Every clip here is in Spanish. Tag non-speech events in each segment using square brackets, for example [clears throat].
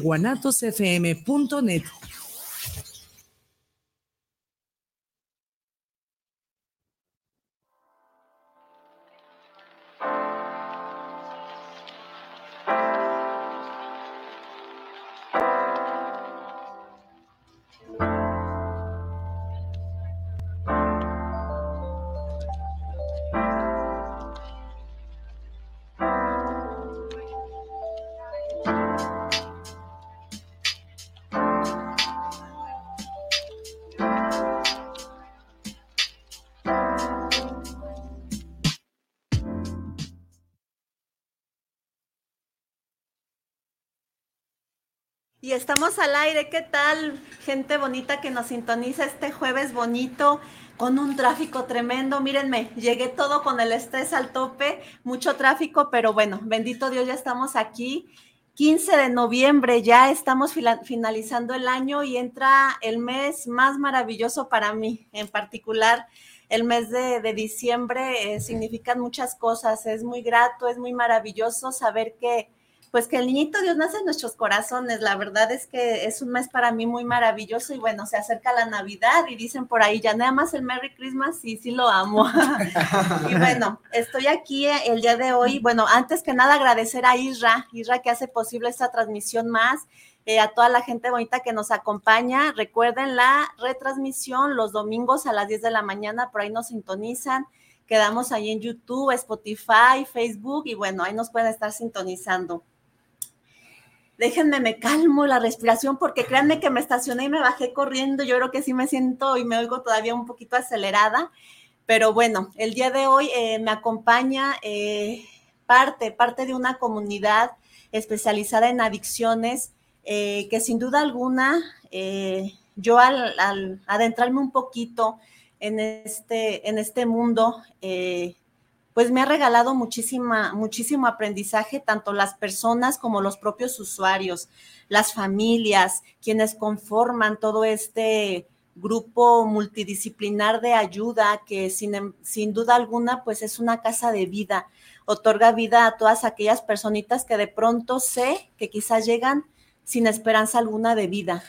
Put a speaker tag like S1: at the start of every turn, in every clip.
S1: guanatosfm.net.
S2: estamos al aire, ¿qué tal? Gente bonita que nos sintoniza este jueves bonito con un tráfico tremendo. Mírenme, llegué todo con el estrés al tope, mucho tráfico, pero bueno, bendito Dios, ya estamos aquí. 15 de noviembre, ya estamos finalizando el año y entra el mes más maravilloso para mí, en particular el mes de, diciembre. Eh, significan muchas cosas, es muy grato, es muy maravilloso saber que pues que el niñito Dios nace en nuestros corazones. La verdad es que es un mes para mí muy maravilloso y bueno, se acerca la Navidad y dicen por ahí, ya nada más el Merry Christmas y sí lo amo. [laughs] y bueno, estoy aquí el día de hoy. Bueno, antes que nada agradecer a Isra, Isra que hace posible esta transmisión más. Eh, a toda la gente bonita que nos acompaña. Recuerden la retransmisión los domingos a las 10 de la mañana, por ahí nos sintonizan. Quedamos ahí en YouTube, Spotify, Facebook y bueno, ahí nos pueden estar sintonizando déjenme, me calmo la respiración, porque créanme que me estacioné y me bajé corriendo. Yo creo que sí me siento y me oigo todavía un poquito acelerada. Pero bueno, el día de hoy eh, me acompaña eh, parte, parte de una comunidad especializada en adicciones, eh, que sin duda alguna, yo al, adentrarme un poquito en este, en este mundo, pues me ha regalado muchísima, muchísimo aprendizaje, tanto las personas como los propios usuarios, las familias, quienes conforman todo este grupo multidisciplinar de ayuda que sin, em, sin duda alguna pues es una casa de vida, otorga vida a todas aquellas personitas que de pronto sé que quizás llegan sin esperanza alguna de vida.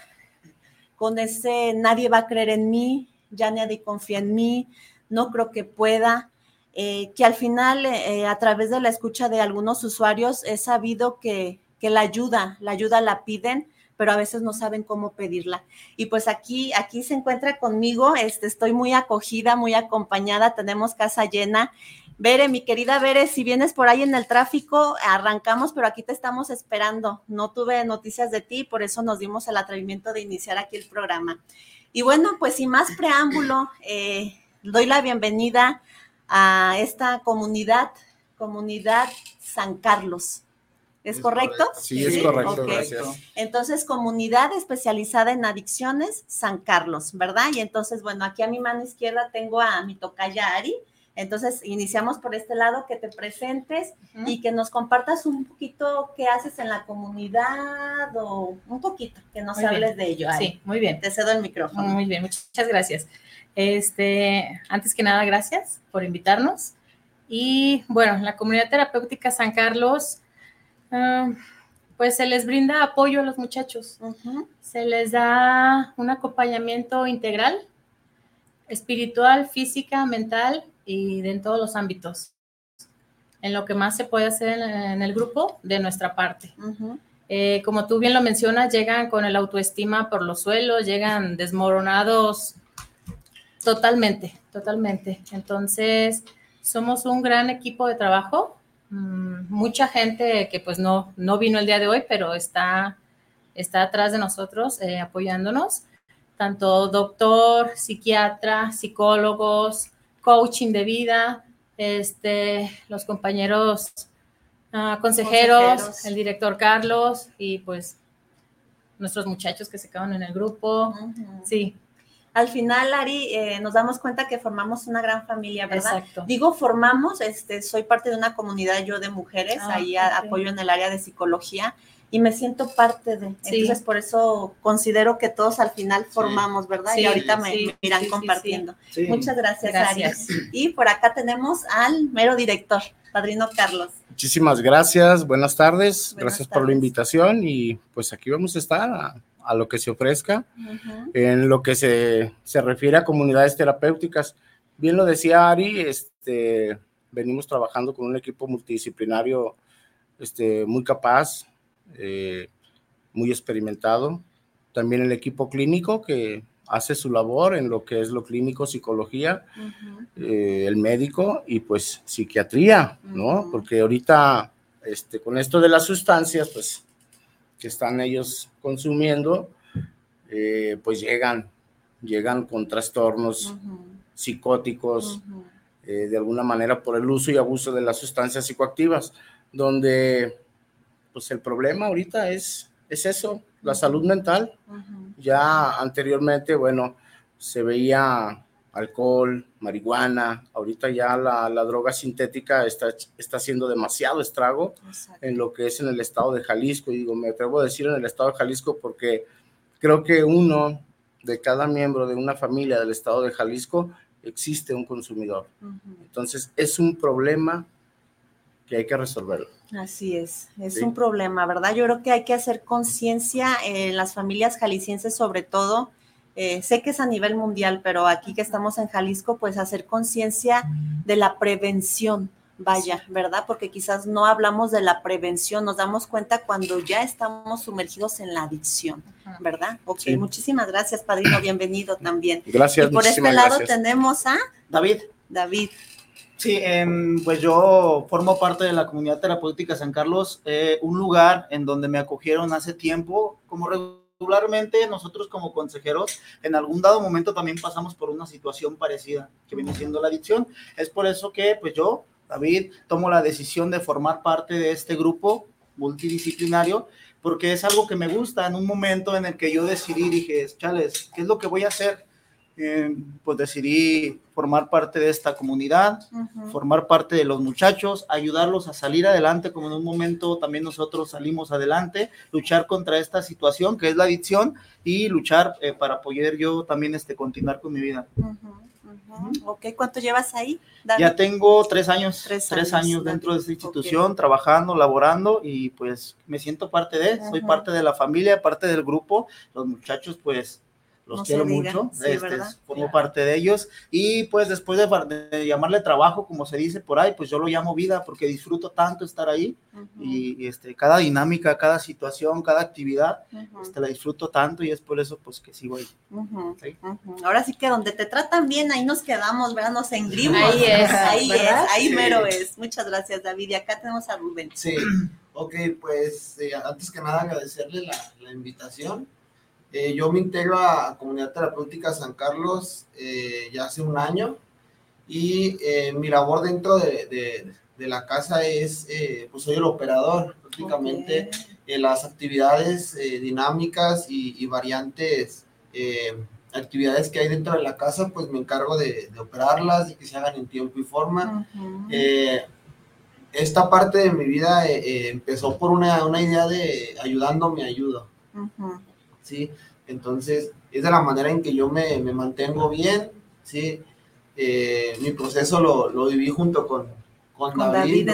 S2: Con ese nadie va a creer en mí, ya nadie confía en mí, no creo que pueda eh, que al final eh, a través de la escucha de algunos usuarios he sabido que, la ayuda, la ayuda la piden, pero a veces no saben cómo pedirla. Y pues aquí, aquí se encuentra conmigo, este, estoy muy acogida, muy acompañada, tenemos casa llena. Bere, mi querida Bere, si vienes por ahí en el tráfico, arrancamos, pero aquí te estamos esperando. No tuve noticias de ti, por eso nos dimos el atrevimiento de iniciar aquí el programa. Y bueno, pues sin más preámbulo, eh, doy la bienvenida esta comunidad, comunidad San Carlos. ¿Es, correcto?
S3: Sí, es correcto, gracias.
S2: Entonces, comunidad especializada en adicciones San Carlos, ¿verdad? Y entonces, bueno, aquí a mi mano izquierda tengo a mi tocaya Ari. Entonces, iniciamos por este lado, que te presentes y que nos compartas un poquito qué haces en la comunidad o un poquito, que nos hables de ello.
S4: Sí, muy bien.
S2: Te cedo el micrófono.
S4: Muy bien, muchas gracias. Este, antes que nada, gracias por invitarnos. Y bueno, la comunidad terapéutica San Carlos, ah, pues se les brinda apoyo a los muchachos. Se les da un acompañamiento integral, espiritual, física, mental y en todos los ámbitos. En lo que más se puede hacer en, el grupo de nuestra parte. Eh, como tú bien lo mencionas, llegan con el autoestima por los suelos, llegan desmoronados Totalmente, totalmente. Entonces, somos un gran equipo de trabajo. Mm, mucha gente que pues no, no vino el día de hoy, pero está, está atrás de nosotros eh, apoyándonos. Tanto doctor, psiquiatra, psicólogos, coaching de vida, este, los compañeros ah, consejeros, el director Carlos y pues nuestros muchachos que se quedan en el grupo. Sí,
S2: al final, Ari, eh, nos damos cuenta que formamos una gran familia, ¿verdad? Exacto. Digo, formamos, este, soy parte de una comunidad yo de mujeres, ah, ahí apoyo en el área de psicología y me siento parte de. Entonces, por eso considero que todos al final formamos, ¿verdad? y ahorita me, irán compartiendo. Muchas gracias, gracias, Ari. Y por acá tenemos al mero director. Padrino Carlos.
S1: Muchísimas gracias, buenas tardes, gracias por la invitación y pues aquí vamos a estar a, lo que se ofrezca en lo que se, se, refiere a comunidades terapéuticas. Bien lo decía Ari, este, venimos trabajando con un equipo multidisciplinario este, muy capaz, eh, muy experimentado. También el equipo clínico que hace su labor en lo que es lo clínico, psicología, eh, el médico y pues psiquiatría, ¿no? Porque ahorita, este, con esto de las sustancias, pues, que están ellos consumiendo, eh, pues llegan, llegan con trastornos psicóticos, eh, de alguna manera por el uso y abuso de las sustancias psicoactivas, donde, pues, el problema ahorita es, es eso, la salud mental. Ya anteriormente, bueno, se veía alcohol, marihuana, ahorita ya la, droga sintética está, está haciendo demasiado estrago en lo que es en el estado de Jalisco. Y digo, me atrevo a decir en el estado de Jalisco porque creo que uno de cada miembro de una familia del estado de Jalisco existe un consumidor. Entonces, es un problema que hay que resolverlo.
S2: Así es, es un problema, ¿verdad? Yo creo que hay que hacer conciencia en las familias jaliscienses sobre todo. Eh, sé que es a nivel mundial, pero aquí que estamos en Jalisco, pues hacer conciencia de la prevención, vaya, ¿verdad? Porque quizás no hablamos de la prevención, nos damos cuenta cuando ya estamos sumergidos en la adicción, ¿verdad? Ok, muchísimas gracias, Padrino, bienvenido también.
S1: Gracias.
S2: Y por este lado tenemos a
S3: David.
S2: David.
S3: Sí, em, pues yo formo parte de la comunidad terapéutica San Carlos, eh, un lugar en donde me acogieron hace tiempo, como regularmente nosotros como consejeros en algún dado momento también pasamos por una situación parecida que viene siendo la adicción. Es por eso que pues yo, David, tomo la decisión de formar parte de este grupo multidisciplinario porque es algo que me gusta en un momento en el que yo decidí, dije, chales, ¿qué es lo que voy a hacer? Eh, pues decidí formar parte de esta comunidad, formar parte de los muchachos, ayudarlos a salir adelante, como en un momento también nosotros salimos adelante, luchar contra esta situación que es la adicción y luchar eh, para poder yo también este, continuar con mi vida.
S2: Ok, ¿cuánto llevas ahí?
S3: Ya tengo tres años, tres años, dentro de esta institución, trabajando, laborando y pues me siento parte de, soy parte de la familia, parte del grupo, los muchachos pues los quiero mucho, este, formo parte de ellos y pues después de, llamarle trabajo, como se dice por ahí, pues yo lo llamo vida porque disfruto tanto estar ahí y, este, cada dinámica, cada situación, cada actividad, este, la disfruto tanto y es por eso pues que sigo ahí.
S2: Ahora sí que donde te tratan bien, ahí nos quedamos, ¿verdad? Nos engrimos.
S4: Ahí es, [laughs]
S2: ahí es, ahí mero es. Muchas gracias David y acá tenemos a Rubén.
S5: Sí, ok, pues eh, antes que nada agradecerle la, la invitación. Eh, yo me integro a Comunidad Terapéutica San Carlos eh, ya hace un año y eh, mi labor dentro de, de, la casa es, pues soy el operador, prácticamente las actividades dinámicas y, variantes, actividades que hay dentro de la casa, pues me encargo de, operarlas y que se hagan en tiempo y forma. esta parte de mi vida empezó por una, una, idea de ayudando me ayudo. ¿Sí? Entonces, es de la manera en que yo me, me mantengo bien, ¿sí? Eh, mi proceso lo, lo, viví junto con, con, David,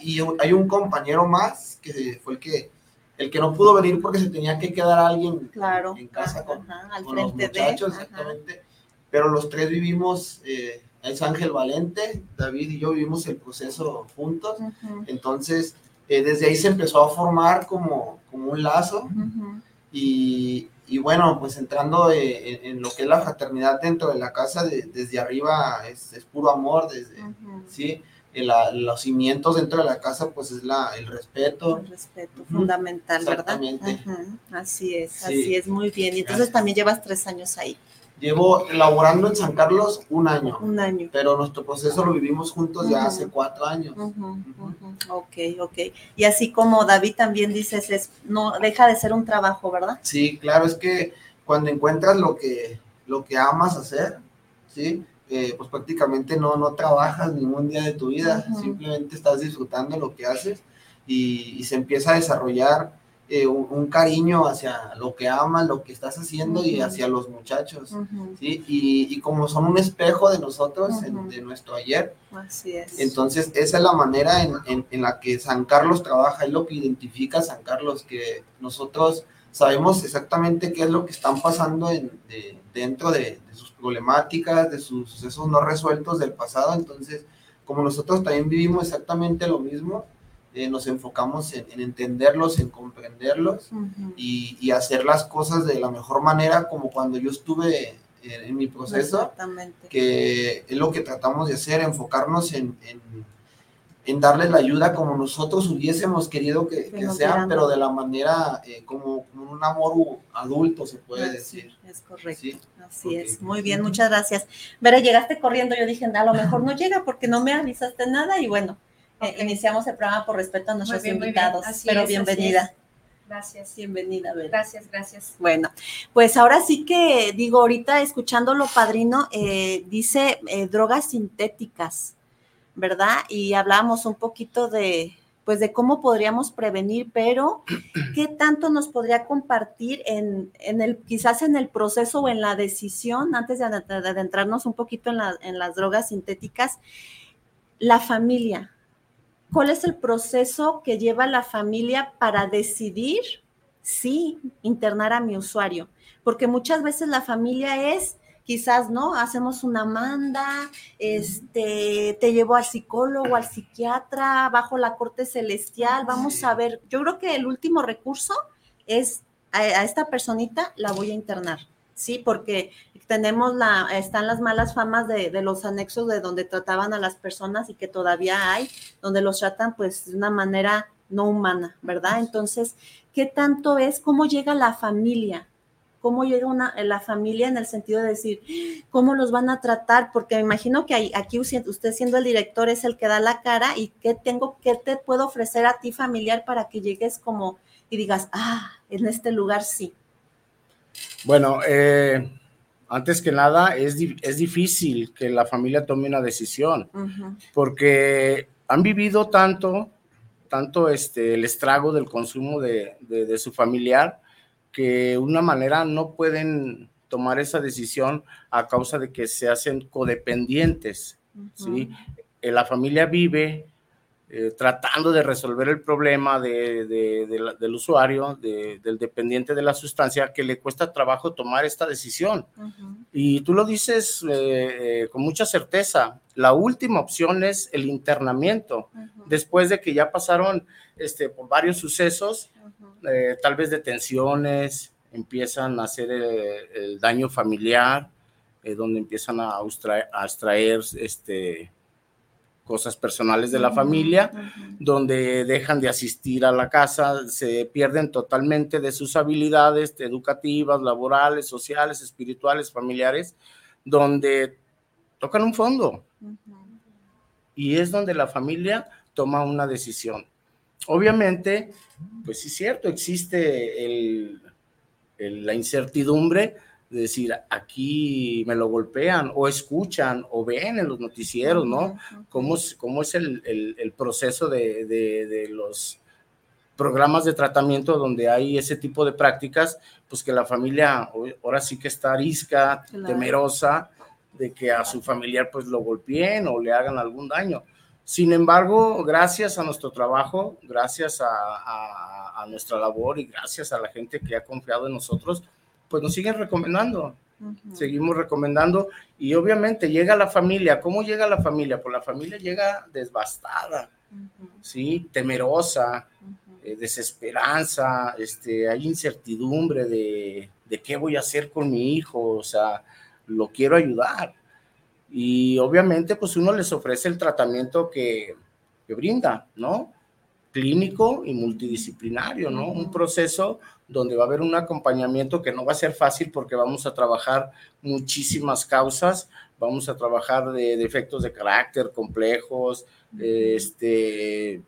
S5: y hay un compañero más que fue el que el que no pudo venir porque se tenía que quedar alguien
S2: claro,
S5: en casa con, los muchachos, exactamente. Pero los tres vivimos, eh, es Ángel Valente, David y yo vivimos el proceso juntos. Entonces, eh, desde ahí se empezó a formar como, como un lazo. Y, y, bueno, pues entrando en, lo que es la fraternidad dentro de la casa, desde arriba es, es, puro amor, desde, ¿sí? los cimientos dentro de la casa, pues es la, el respeto.
S2: El respeto, fundamental, ¿verdad? Así es, así es, muy bien. Y entonces también llevas tres años ahí.
S5: Llevo elaborando en San Carlos un año.
S2: Un año.
S5: Pero nuestro proceso lo vivimos juntos ya hace cuatro años.
S2: Ok, ok. Y así como David también dices, es, no deja de ser un trabajo, ¿verdad?
S5: Sí, claro, es que cuando encuentras lo que, lo que amas hacer, ¿sí? Eh, pues prácticamente no, no trabajas ningún día de tu vida, simplemente estás disfrutando lo que haces y, y se empieza a desarrollar eh, un, cariño hacia lo que amas, lo que estás haciendo y hacia los muchachos, ¿sí? Y, como son un espejo de nosotros, de nuestro ayer.
S2: Así es.
S5: Entonces, esa es la manera en, en, la que San Carlos trabaja, es lo que identifica a San Carlos, que nosotros sabemos exactamente qué es lo que están pasando en, dentro de, de sus problemáticas, de sus sucesos no resueltos del pasado, entonces, como nosotros también vivimos exactamente lo mismo, eh, nos enfocamos en, entenderlos, en comprenderlos y, hacer las cosas de la mejor manera, como cuando yo estuve en, mi proceso, que es lo que tratamos de hacer, enfocarnos en, en, darles la ayuda como nosotros hubiésemos querido que, que sean, pero de la manera eh, como, un amor adulto, se puede decir.
S2: Es correcto, así es. Muy bien, muchas gracias. Vera, llegaste corriendo, yo dije, a lo mejor no llega porque no me avisaste nada y bueno, eh, iniciamos el programa por respeto a nuestros invitados, pero bienvenida.
S6: Gracias.
S2: Bienvenida,
S6: Gracias, gracias.
S2: Bueno, pues ahora sí que digo, ahorita escuchándolo, padrino, eh, dice eh, drogas sintéticas, ¿verdad? Y hablábamos un poquito de, pues de cómo podríamos prevenir, pero ¿qué tanto nos podría compartir en, en, el, quizás en el proceso o en la decisión, antes de adentrarnos un poquito en, en las drogas sintéticas, la familia? ¿Cuál es el proceso que lleva la familia para decidir si internar a mi usuario? Porque muchas veces la familia es, quizás, ¿no? Hacemos una manda, este, te llevo al psicólogo, al psiquiatra, bajo la corte celestial, vamos a ver. Yo creo que el último recurso es a esta personita la voy a internar. Sí, porque tenemos la, están las malas famas de, los anexos de donde trataban a las personas y que todavía hay, donde los tratan pues de una manera no humana, ¿verdad? Entonces, ¿qué tanto es cómo llega la familia? ¿Cómo llega una, la familia en el sentido de decir, cómo los van a tratar? Porque me imagino que aquí usted siendo el director es el que da la cara y qué tengo, qué te puedo ofrecer a ti familiar para que llegues como y digas, ah, en este lugar sí.
S1: Bueno, eh, antes que nada, es, es, difícil que la familia tome una decisión, porque han vivido tanto, tanto este, el estrago del consumo de, de, su familiar, que una manera no pueden tomar esa decisión a causa de que se hacen codependientes, ¿sí? Eh, la familia vive eh, tratando de resolver el problema del usuario, del dependiente de la sustancia, que le cuesta trabajo tomar esta decisión. Y tú lo dices eh, eh, con mucha certeza, la última opción es el internamiento, después de que ya pasaron este, por varios sucesos, tal vez detenciones, empiezan a hacer el, daño familiar, donde empiezan a, a extraer este, cosas personales de la familia, donde dejan de asistir a la casa, se pierden totalmente de sus habilidades educativas, laborales, sociales, espirituales, familiares, donde tocan un fondo. Y es donde la familia toma una decisión. Obviamente, pues sí es cierto, existe la incertidumbre decir, aquí me lo golpean o escuchan o ven en los noticieros, ¿no? ¿Cómo, cómo es el, el, proceso de, de, los programas de tratamiento donde hay ese tipo de prácticas, pues que la familia ahora sí que está arisca, temerosa de que a su familiar pues lo golpeen o le hagan algún daño. Sin embargo, gracias a nuestro trabajo, gracias a, a, a nuestra labor y gracias a la gente que ha confiado en nosotros, pues nos siguen recomendando. Seguimos recomendando y obviamente llega la familia. ¿Cómo llega la familia? Pues la familia llega desbastada, ¿sí? Temerosa, eh, desesperanza, este, hay incertidumbre de, de qué voy a hacer con mi hijo, o sea, lo quiero ayudar. Y obviamente pues uno les ofrece el tratamiento que, que brinda, ¿no? Clínico y multidisciplinario, ¿no? Un proceso donde va a haber un acompañamiento que no va a ser fácil porque vamos a trabajar muchísimas causas, vamos a trabajar de defectos de carácter complejos, este,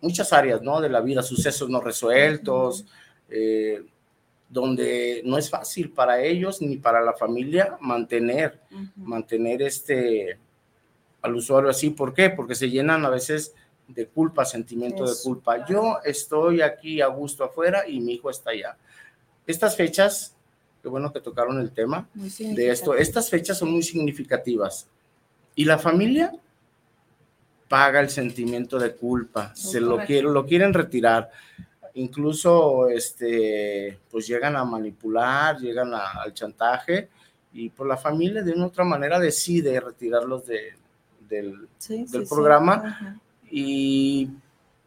S1: muchas áreas ¿no? de la vida, sucesos no resueltos, eh, donde no es fácil para ellos ni para la familia mantener, mantener este, al usuario así. ¿Por qué? Porque se llenan a veces de culpa, sentimiento de culpa. Yo estoy aquí a gusto afuera y mi hijo está allá. Estas fechas, qué bueno que tocaron el tema de esto, estas fechas son muy significativas. Y la familia paga el sentimiento de culpa, se lo, quieren, lo quieren retirar. Incluso, este, pues llegan a manipular, llegan al chantaje y por la familia de una u otra manera decide retirarlos de, del, del programa y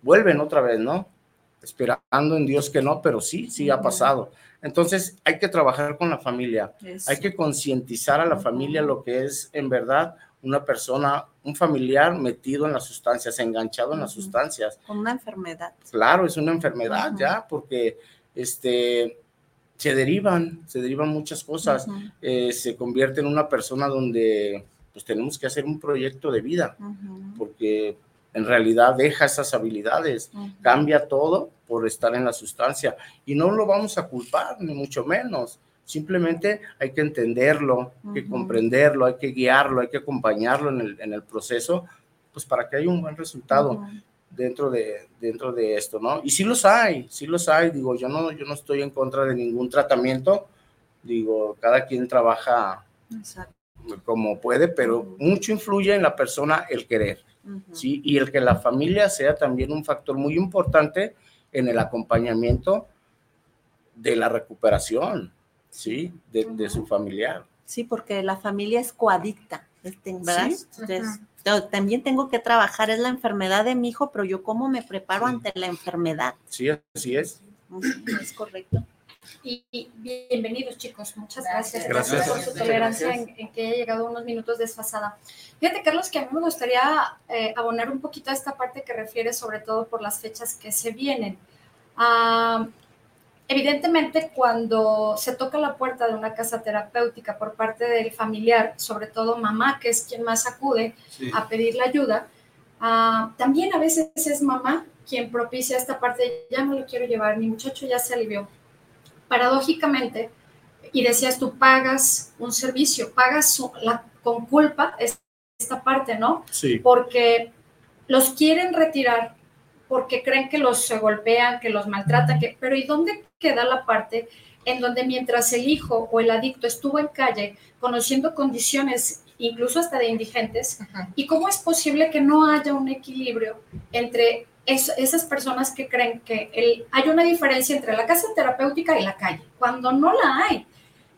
S1: vuelven otra vez, ¿no? Esperando en Dios que no, pero sí, sí ha pasado. Entonces hay que trabajar con la familia, hay que concientizar a la familia lo que es en verdad una persona, un familiar metido en las sustancias, enganchado en las sustancias.
S2: Con una enfermedad.
S1: Claro, es una enfermedad ya, porque este, se derivan, se derivan muchas cosas, eh, se convierte en una persona donde pues tenemos que hacer un proyecto de vida, porque en realidad deja esas habilidades, cambia todo por estar en la sustancia. Y no lo vamos a culpar, ni mucho menos. Simplemente hay que entenderlo, hay que comprenderlo, hay que guiarlo, hay que acompañarlo en el, en el proceso, pues para que haya un buen resultado dentro, de, dentro de esto, ¿no? Y sí los hay, sí los hay, digo, yo no, yo no estoy en contra de ningún tratamiento, digo, cada quien trabaja como puede, pero mucho influye en la persona el querer. ¿Sí? Y el que la familia sea también un factor muy importante en el acompañamiento de la recuperación, ¿sí? De, su familiar.
S2: Sí, porque la familia es coadicta, ¿verdad? también tengo que trabajar, es la enfermedad de mi hijo, pero yo cómo me preparo ante la enfermedad.
S1: Sí, así es.
S2: Es correcto.
S6: Y, bienvenidos chicos, muchas gracias, gracias, por su tolerancia en, que haya llegado unos minutos desfasada. Fíjate Carlos que a mí me gustaría eh, abonar un poquito a esta parte que refiere sobre todo por las fechas que se vienen. Ah, evidentemente cuando se toca la puerta de una casa terapéutica por parte del familiar, sobre todo mamá, que es quien más acude a pedir la ayuda, ah, también a veces es mamá quien propicia esta parte, ya no lo quiero llevar, mi muchacho ya se alivió, paradójicamente, y decías tú pagas un servicio, pagas la, con culpa esta parte, ¿no?
S1: Sí.
S6: Porque los quieren retirar porque creen que los se golpean, que los maltratan, que, pero ¿y dónde queda la parte en donde mientras el hijo o el adicto estuvo en calle conociendo condiciones incluso hasta de indigentes, y cómo es posible que no haya un equilibrio entre esas personas que creen que hay una diferencia entre la casa terapéutica y la calle, cuando no la hay.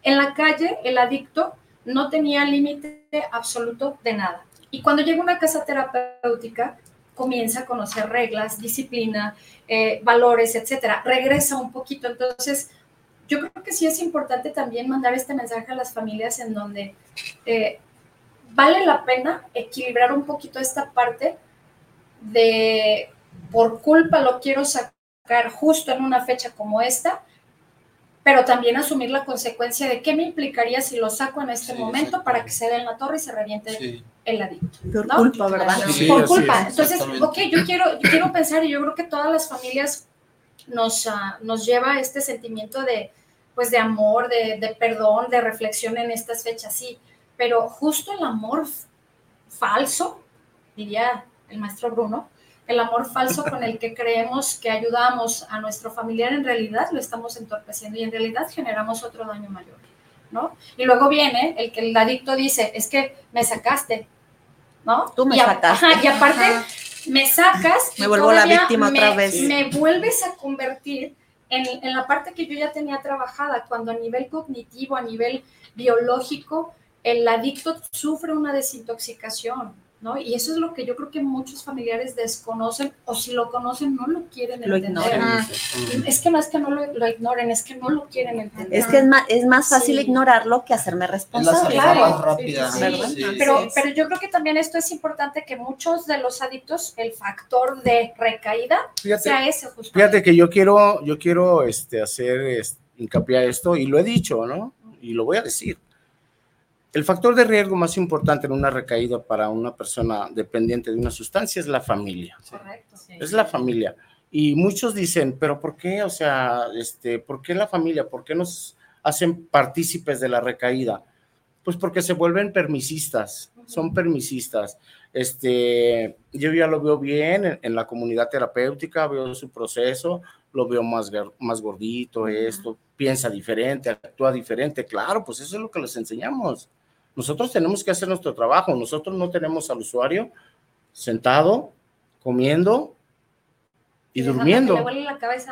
S6: En la calle, el adicto no tenía límite absoluto de nada. Y cuando llega una casa terapéutica, comienza a conocer reglas, disciplina, eh, valores, etcétera. Regresa un poquito. Entonces, yo creo que sí es importante también mandar este mensaje a las familias en donde eh, vale la pena equilibrar un poquito esta parte de por culpa lo quiero sacar justo en una fecha como esta, pero también asumir la consecuencia de qué me implicaría si lo saco en este momento para que se dé en la torre y se reviente el adicto.
S2: Por culpa, ¿verdad?
S6: por culpa. Entonces, ok, yo quiero, quiero pensar y yo creo que todas las familias nos, uh, nos lleva este sentimiento de, pues, de amor, de, de, perdón, de reflexión en estas fechas, sí, pero justo el amor falso, diría el maestro Bruno, el amor falso con el que creemos que ayudamos a nuestro familiar, en realidad lo estamos entorpeciendo y en realidad generamos otro daño mayor, ¿no? Y luego viene el que el adicto dice, es que me sacaste, ¿no?
S2: Tú me
S6: y
S2: sacaste.
S6: y aparte me sacas.
S2: Me vuelvo la víctima otra vez.
S6: Me vuelves a convertir en, en la parte que yo ya tenía trabajada, cuando a nivel cognitivo, a nivel biológico, el adicto sufre una desintoxicación, ¿no? Y eso es lo que yo creo que muchos familiares desconocen o si lo conocen no lo quieren entender. Es que no es que no lo, ignoren, es que no lo quieren entender.
S2: Es que es más, es más fácil ignorarlo que hacerme responsable.
S6: Claro, pero, pero yo creo que también esto es importante que muchos de los adictos, el factor de recaída sea ese justo.
S1: Fíjate que yo quiero, yo quiero este, hacer este, hincapié a esto y lo he dicho, ¿no? Y lo voy a decir el factor de riesgo más importante en una recaída para una persona dependiente de una sustancia es la familia.
S6: Correcto.
S1: Es la familia. Y muchos dicen, pero ¿por qué? O sea, este, ¿por qué la familia? ¿Por qué nos hacen partícipes de la recaída? Pues porque se vuelven permisistas, son permisistas. Este, yo ya lo veo bien en, la comunidad terapéutica, veo su proceso, lo veo más, más gordito, esto, piensa diferente, actúa diferente. Claro, pues eso es lo que les enseñamos. Nosotros tenemos que hacer nuestro trabajo. Nosotros no tenemos al usuario sentado, comiendo y, durmiendo.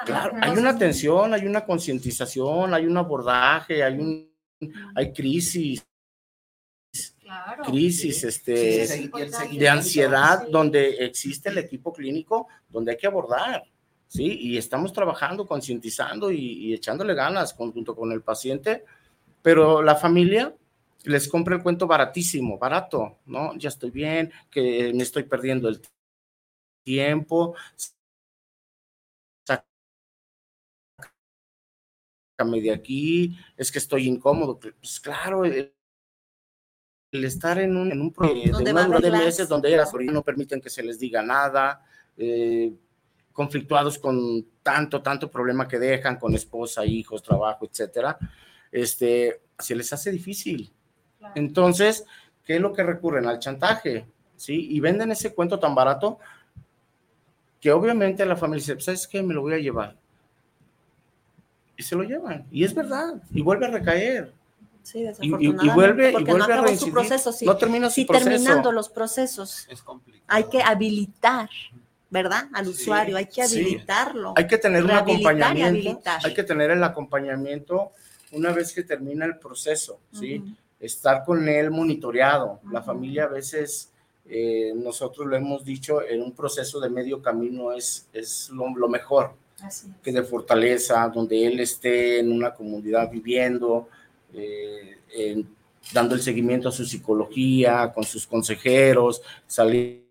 S1: claro, hay una atención, hay una concientización, hay un abordaje, hay un hay crisis, crisis este, de ansiedad donde existe el equipo clínico donde hay que abordar, ¿sí? Y estamos trabajando, concientizando y, echándole ganas junto con el paciente, pero la familia les compra el cuento baratísimo, barato, ¿no? Ya estoy bien, que me estoy perdiendo el tiempo, sácame de aquí, es que estoy incómodo. Pues claro, el, estar en un, en un proyecto de una de meses donde las no permiten que se les diga nada, eh, conflictuados con tanto, tanto problema que dejan con esposa, hijos, trabajo, etcétera, este, se les hace difícil. Entonces, ¿qué es lo que recurren? Al chantaje, ¿sí? Y venden ese cuento tan barato que obviamente la familia dice, ¿sabes qué? Me lo voy a llevar y se lo llevan. Y es verdad, y vuelve a recaer.
S2: Sí, desafortunadamente. Y, vuelve, porque y vuelve no a su proceso. Sí,
S1: no termina su
S2: sí, terminando los procesos. Es complicado. Hay que habilitar, ¿verdad? Al usuario, hay que habilitarlo.
S1: Hay que tener un acompañamiento. Hay que tener el acompañamiento una vez que termina el proceso, ¿sí? Estar con él monitoreado. La familia a veces, eh, nosotros lo hemos dicho, en un proceso de medio camino es, es lo mejor que de fortaleza, donde él esté en una comunidad viviendo, eh, dando el seguimiento a su psicología, con sus consejeros, salir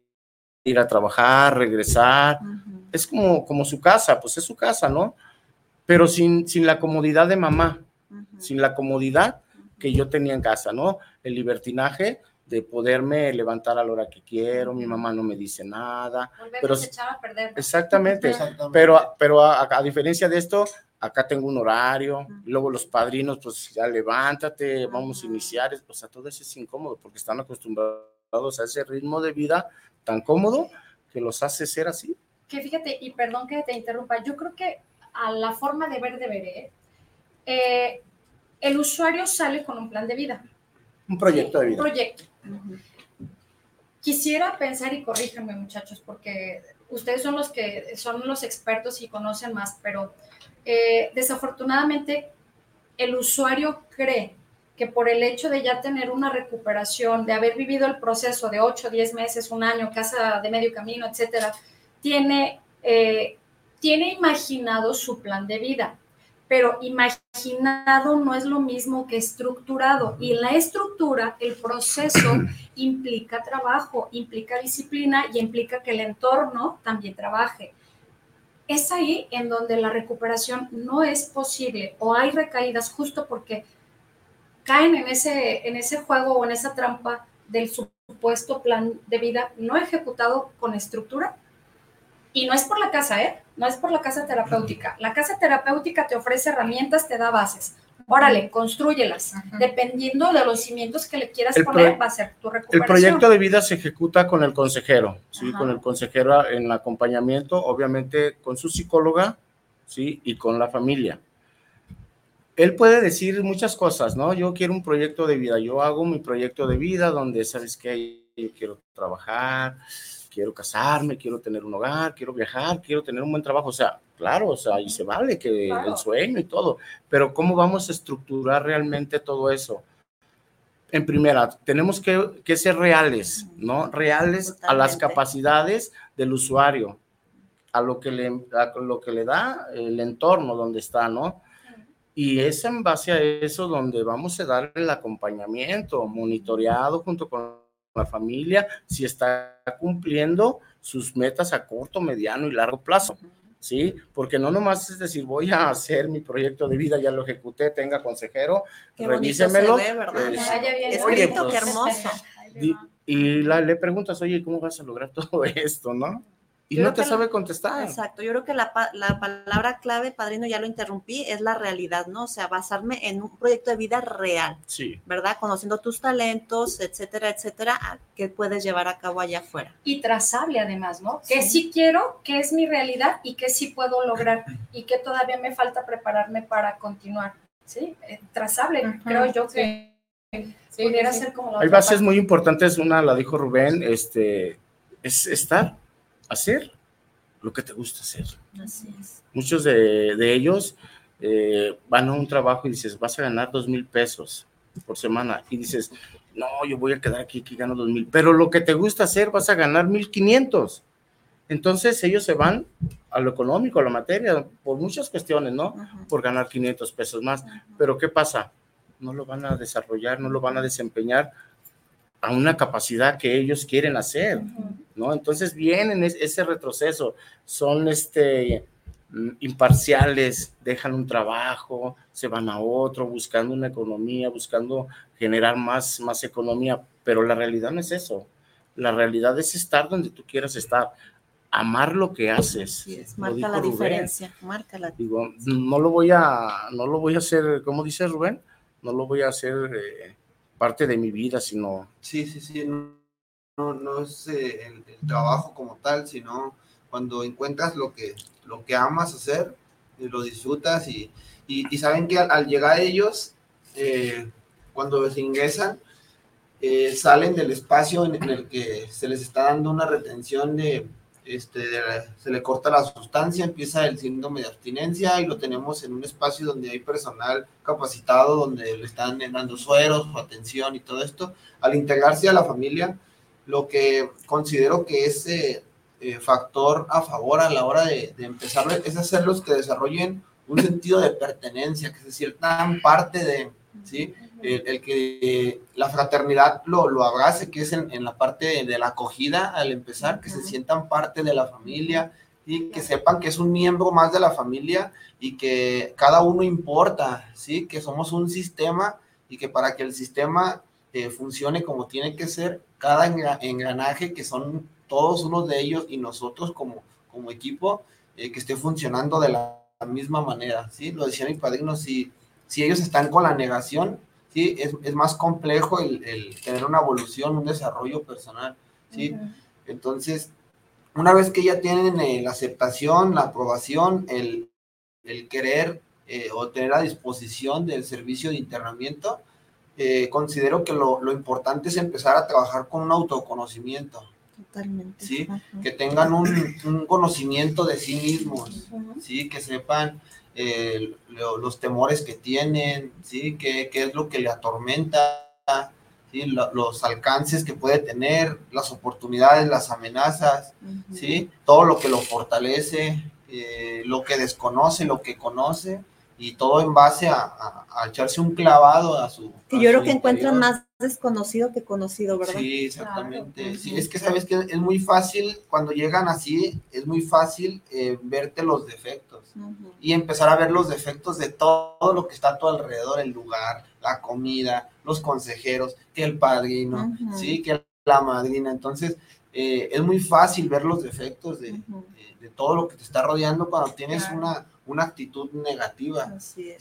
S1: ir a trabajar, regresar. Es como, como su casa, pues es su casa, ¿no? Pero sin, sin la comodidad de mamá, sin la comodidad que yo tenía en casa, ¿no? El libertinaje de poderme levantar a la hora que quiero, mi mamá no me dice nada. pero, se echaba a perder. Exactamente, pero, pero a, diferencia de esto, acá tengo un horario, luego los padrinos, pues ya levántate, vamos a iniciar, o sea, todo eso es incómodo porque están acostumbrados a ese ritmo de vida tan cómodo que los hace ser así.
S6: Que fíjate, y perdón que te interrumpa, yo creo que a la forma de ver de ver, eh, el usuario sale con un plan de vida.
S1: Un proyecto de vida.
S6: Un proyecto. Quisiera pensar y corríjanme muchachos, porque ustedes son los que son los expertos y conocen más, pero eh, desafortunadamente el usuario cree que por el hecho de ya tener una recuperación, de haber vivido el proceso de 8, 10 meses, un año, casa de medio camino, etcétera, tiene, eh, tiene imaginado su plan de vida pero imaginado no es lo mismo que estructurado. Y en la estructura, el proceso [clears throat] implica trabajo, implica disciplina y implica que el entorno también trabaje. Es ahí en donde la recuperación no es posible o hay recaídas justo porque caen en ese, en ese juego o en esa trampa del supuesto plan de vida no ejecutado con estructura y no es por la casa, ¿eh? No es por la casa terapéutica. La casa terapéutica te ofrece herramientas, te da bases. Órale, construyelas. Dependiendo de los cimientos que le quieras poner, va a ser tu recuperación.
S1: El proyecto de vida se ejecuta con el consejero, ¿sí? Con el consejero en el acompañamiento, obviamente con su psicóloga, ¿sí? Y con la familia. Él puede decir muchas cosas, ¿no? Yo quiero un proyecto de vida, yo hago mi proyecto de vida donde, ¿sabes qué? Yo quiero trabajar, quiero casarme, quiero tener un hogar, quiero viajar, quiero tener un buen trabajo. O sea, claro, o sea, y se vale que el sueño y todo, pero ¿cómo vamos a estructurar realmente todo eso? En primera, tenemos que, que ser reales, ¿no? Reales a las capacidades del usuario, a lo que le, a lo que le da el entorno donde está, ¿no? Y es en base a eso donde vamos a dar el acompañamiento monitoreado junto con la familia, si está cumpliendo sus metas a corto, mediano y largo plazo. ¿Sí? Porque no nomás es decir, voy a hacer mi proyecto de vida, ya lo ejecuté, tenga consejero, revísemelo.
S2: es qué hermoso.
S1: Y, y la, le preguntas, oye, ¿cómo vas a lograr todo [laughs] esto, no? Y no te sabe contestar.
S2: Exacto, yo creo que la, la, palabra clave, padrino, ya lo interrumpí, es la realidad, ¿no? O sea, basarme en un proyecto de vida real,
S1: sí.
S2: ¿verdad? Conociendo tus talentos, etcétera, etcétera, que puedes llevar a cabo allá afuera.
S6: Y trazable además, ¿no? Que sí quiero, que es mi realidad y que sí puedo lograr y que todavía me falta prepararme para continuar, ¿sí? Eh, trazable, creo yo que... pudiera ser como
S1: Hay bases muy importantes, una la dijo Rubén, este, es estar hacer lo que te gusta hacer.
S2: Así es.
S1: Muchos de, ellos eh, van a un trabajo y dices, vas a ganar dos mil pesos por semana. Y dices, no, yo voy a quedar aquí que gano dos mil. Pero lo que te gusta hacer vas a ganar mil quinientos. Entonces ellos se van a lo económico, a la materia, por muchas cuestiones, ¿no? Por ganar 500 pesos más. Pero ¿qué pasa? No lo van a desarrollar, no lo van a desempeñar a una capacidad que ellos quieren hacer, ¿no? Entonces vienen ese retroceso, son este, mm, imparciales, dejan un trabajo, se van a otro, buscando una economía, buscando generar más, más economía, pero la realidad no es eso. La realidad es estar donde tú quieras estar, amar lo que haces.
S2: marca la diferencia, marca la
S1: Digo, no lo voy a, no lo voy a hacer, ¿cómo dice Rubén? No lo voy a hacer eh, parte de mi vida, sino...
S5: Sí, sí, sí, no, no es eh, el, trabajo como tal, sino cuando encuentras lo que, lo que amas hacer, y lo disfrutas y, y, saben que al, llegar ellos, eh, cuando se ingresan, eh, salen del espacio en, el que se les está dando una retención de, este, se le corta la sustancia, empieza el síndrome de abstinencia y lo tenemos en un espacio donde hay personal capacitado, donde le están dando sueros, atención y todo esto. Al integrarse a la familia, lo que considero que es eh, eh, factor a favor a la hora de, de, empezar es hacerlos que desarrollen un sentido de pertenencia, que se sientan parte de, ¿sí? El, que la fraternidad lo, lo abrace, que es en, la parte de, la acogida al empezar, que se sientan parte de la familia y que sepan que es un miembro más de la familia y que cada uno importa, ¿sí? que somos un sistema y que para que el sistema eh, funcione como tiene que ser, cada engranaje, que son todos unos de ellos y nosotros como, como equipo, eh, que esté funcionando de la, misma manera. ¿sí? Lo decía mi padrino, si, si ellos están con la negación, ¿sí? Es, más complejo el, tener una evolución, un desarrollo personal, ¿sí? Entonces, una vez que ya tienen eh, la aceptación, la aprobación, el, querer eh, o tener a disposición del servicio de internamiento, eh, considero que lo, importante es empezar a trabajar con un autoconocimiento.
S2: Totalmente.
S5: ¿sí? Que tengan un, conocimiento de sí mismos, ¿sí? Que sepan eh, los temores que tienen, ¿sí? ¿Qué, ¿Qué, es lo que le atormenta? ¿sí? los alcances que puede tener, las oportunidades, las amenazas, ¿sí? Todo lo que lo fortalece, eh, lo que desconoce, lo que conoce, y todo en base a, echarse un clavado a su...
S2: Que yo creo que encuentran más desconocido que conocido, ¿verdad?
S5: Sí, exactamente. Sí, es que sabes que es muy fácil, cuando llegan así, es muy fácil eh, verte los defectos y empezar a ver los defectos de todo lo que está a tu alrededor, el lugar, la comida, los consejeros, que el padrino, sí, que la madrina. Entonces, eh, es muy fácil ver los defectos de, todo lo que te está rodeando cuando tienes una, una actitud negativa.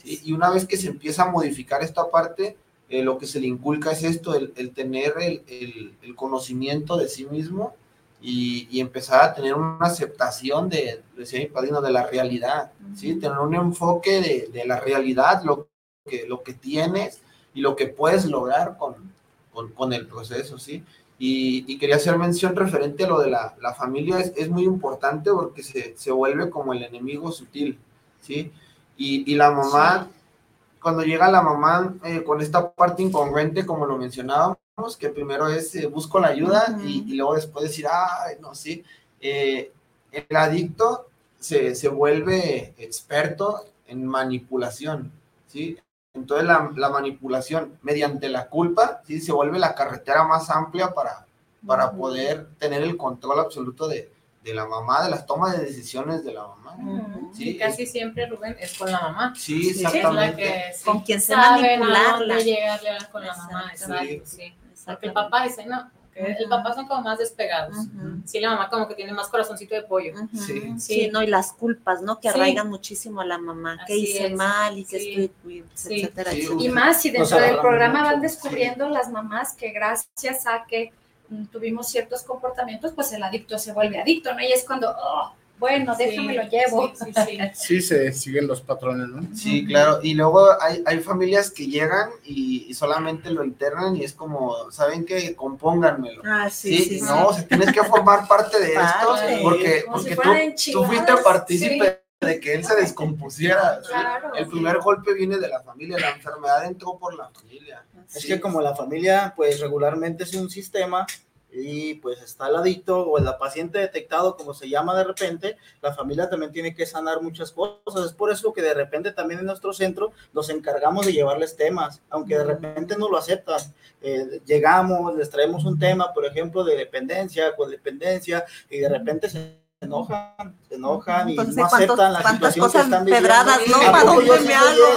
S5: Y una vez que se empieza a modificar esta parte, eh, lo que se le inculca es esto, el, tener el, el, conocimiento de sí mismo y, y, empezar a tener una aceptación de, decía mi padrino, de la realidad, ¿sí? Tener un enfoque de, de, la realidad, lo que, lo que tienes y lo que puedes lograr con, con, con el proceso, ¿sí? Y, y, quería hacer mención referente a lo de la, la familia, es, es, muy importante porque se, se, vuelve como el enemigo sutil, ¿sí? Y, y la mamá cuando llega la mamá eh, con esta parte incongruente, como lo mencionábamos, que primero es eh, busco la ayuda y, luego después decir, ay, no, sí, eh, el adicto se, se, vuelve experto en manipulación, ¿sí? Entonces la, la, manipulación mediante la culpa, ¿sí? Se vuelve la carretera más amplia para, para poder tener el control absoluto de, de la mamá, de las tomas de decisiones de la mamá.
S4: ¿sí? casi siempre, Rubén, es con la mamá.
S5: Sí, exactamente.
S2: con quien se
S4: llegarle con la mamá, exacto, sí. Porque el papá dice, no, El papá son como más despegados. Sí, la mamá como que tiene más corazoncito de pollo.
S2: sí. sí. no, y las culpas, ¿no? Que arraigan muchísimo a la mamá, que hice mal y que estoy, etcétera,
S6: Y más si dentro del programa van descubriendo las mamás que gracias a que mm, tuvimos ciertos comportamientos, pues el adicto se vuelve adicto, ¿no? Y es cuando, oh, bueno, déjame lo llevo.
S1: Sí, sí, [laughs] sí. se siguen los patrones, ¿no?
S5: Sí, claro. Y luego hay, hay familias que llegan y, solamente lo internan y es como, ¿saben qué? Compónganmelo.
S2: Ah, sí, sí.
S5: no, si tienes que formar parte de esto porque, porque tú, tú, fuiste partícipe de que él se descompusiera. [laughs] El primer golpe viene de la familia, la enfermedad entró por la familia.
S3: Es que como la familia, pues regularmente es un sistema y pues está el adicto o el paciente detectado, como se llama de repente, la familia también tiene que sanar muchas cosas. Es por eso que de repente también en nuestro centro nos encargamos de llevarles temas, aunque de repente no lo aceptan. Eh, llegamos, les traemos un tema, por ejemplo, de dependencia, codependencia, y de repente se enojan, se enojan y no aceptan la situación que están viviendo. Pedradas, ¿no?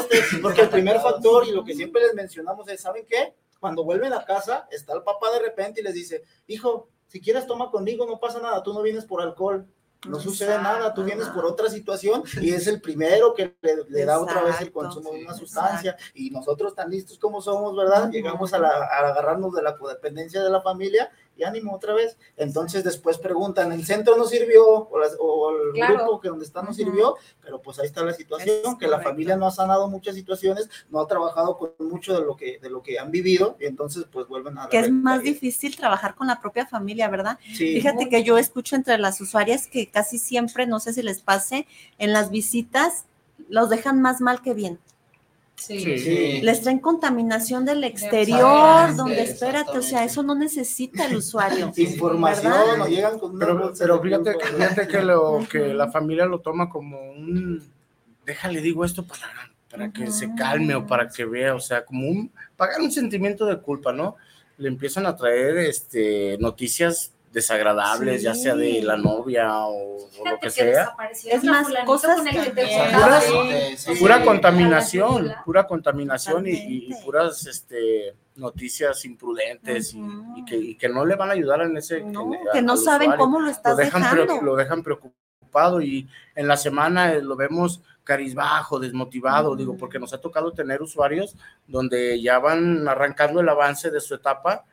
S3: Este, porque el primer factor y lo que siempre les mencionamos es, ¿saben qué? Cuando vuelven a casa, está el papá de repente y les dice, hijo, si quieres toma conmigo, no pasa nada, tú no vienes por alcohol, no sucede nada, tú vienes por otra situación [laughs] y es el primero que le, da otra vez el consumo de una sustancia y nosotros tan listos como somos, ¿verdad? Llegamos a, a, agarrarnos de la codependencia de la familia y ánimo otra vez. Entonces después preguntan, ¿el centro no sirvió? O, el grupo que donde está no sirvió, pero pues ahí está la situación, que la familia no ha sanado muchas situaciones, no ha trabajado con mucho de lo que, de lo que han vivido, y entonces pues vuelven a...
S2: Que es más difícil trabajar con la propia familia, ¿verdad? Fíjate que yo escucho entre las usuarias que casi siempre, no sé si les pase, en las visitas los dejan más mal que bien. Sí. Les traen contaminación del exterior, donde espérate, o sea, eso no necesita el usuario. [laughs]
S3: Información, no llegan con
S1: pero, pero fíjate, fíjate que, lo, que la familia lo toma como un, déjale, digo esto para, para que se calme o para que vea, o sea, como un, pagar un sentimiento de culpa, ¿no? Le empiezan a traer este, noticias desagradables, ya sea de la novia o, lo que, sea.
S2: Es más, cosas
S1: pura contaminación, pura contaminación y, puras este, noticias imprudentes y, que, no le van a ayudar en ese...
S2: que no saben cómo lo estás
S1: dejan,
S2: dejando.
S1: Lo dejan preocupado y en la semana lo vemos carizbajo, desmotivado, digo, porque nos ha tocado tener usuarios donde ya van arrancando el avance de su etapa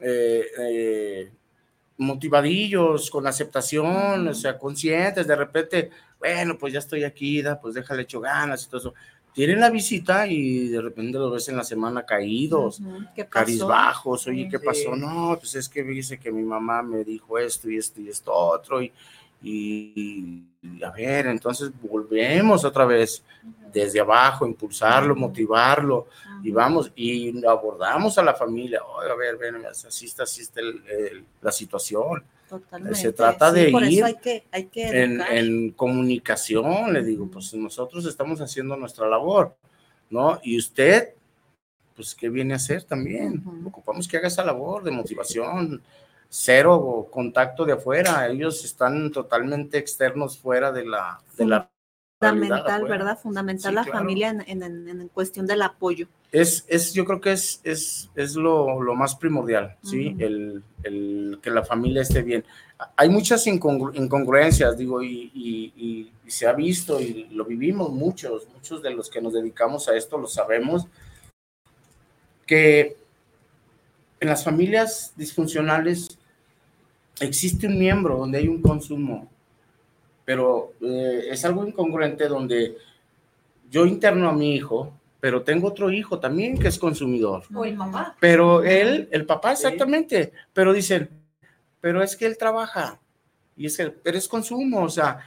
S1: eh, eh, motivadillos, con aceptación, o sea, conscientes, de repente, bueno, pues ya estoy aquí, da, pues déjale hecho ganas y todo eso. Tienen la visita y de repente lo ves en la semana caídos, carizbajos, oye, ¿qué pasó? No, pues es que dice que mi mamá me dijo esto y esto y esto otro, y, y, a ver, entonces volvemos otra vez desde abajo, impulsarlo, motivarlo, y vamos, y abordamos a la familia, a ver, ven, así está, así está la situación. Totalmente. Se trata de ir en, comunicación, le digo, pues nosotros estamos haciendo nuestra labor, ¿no? Y usted, pues, ¿qué viene a hacer también? Ocupamos que haga esa labor de motivación, cero contacto de afuera, ellos están totalmente externos fuera de la, de la
S2: fundamental, ¿verdad? Fundamental la familia en, cuestión del apoyo.
S1: Es, es yo creo que es, es, es lo, más primordial, ¿sí? el, que la familia esté bien. Hay muchas incongruencias, digo, y, y, se ha visto y lo vivimos muchos, muchos de los que nos dedicamos a esto lo sabemos, que en las familias disfuncionales existe un miembro donde hay un consumo, pero eh, es algo incongruente donde yo interno a mi hijo, pero tengo otro hijo también que es consumidor.
S6: O el papá.
S1: Pero él, el papá exactamente, pero dicen, pero es que él trabaja, y es que, pero es consumo, o sea,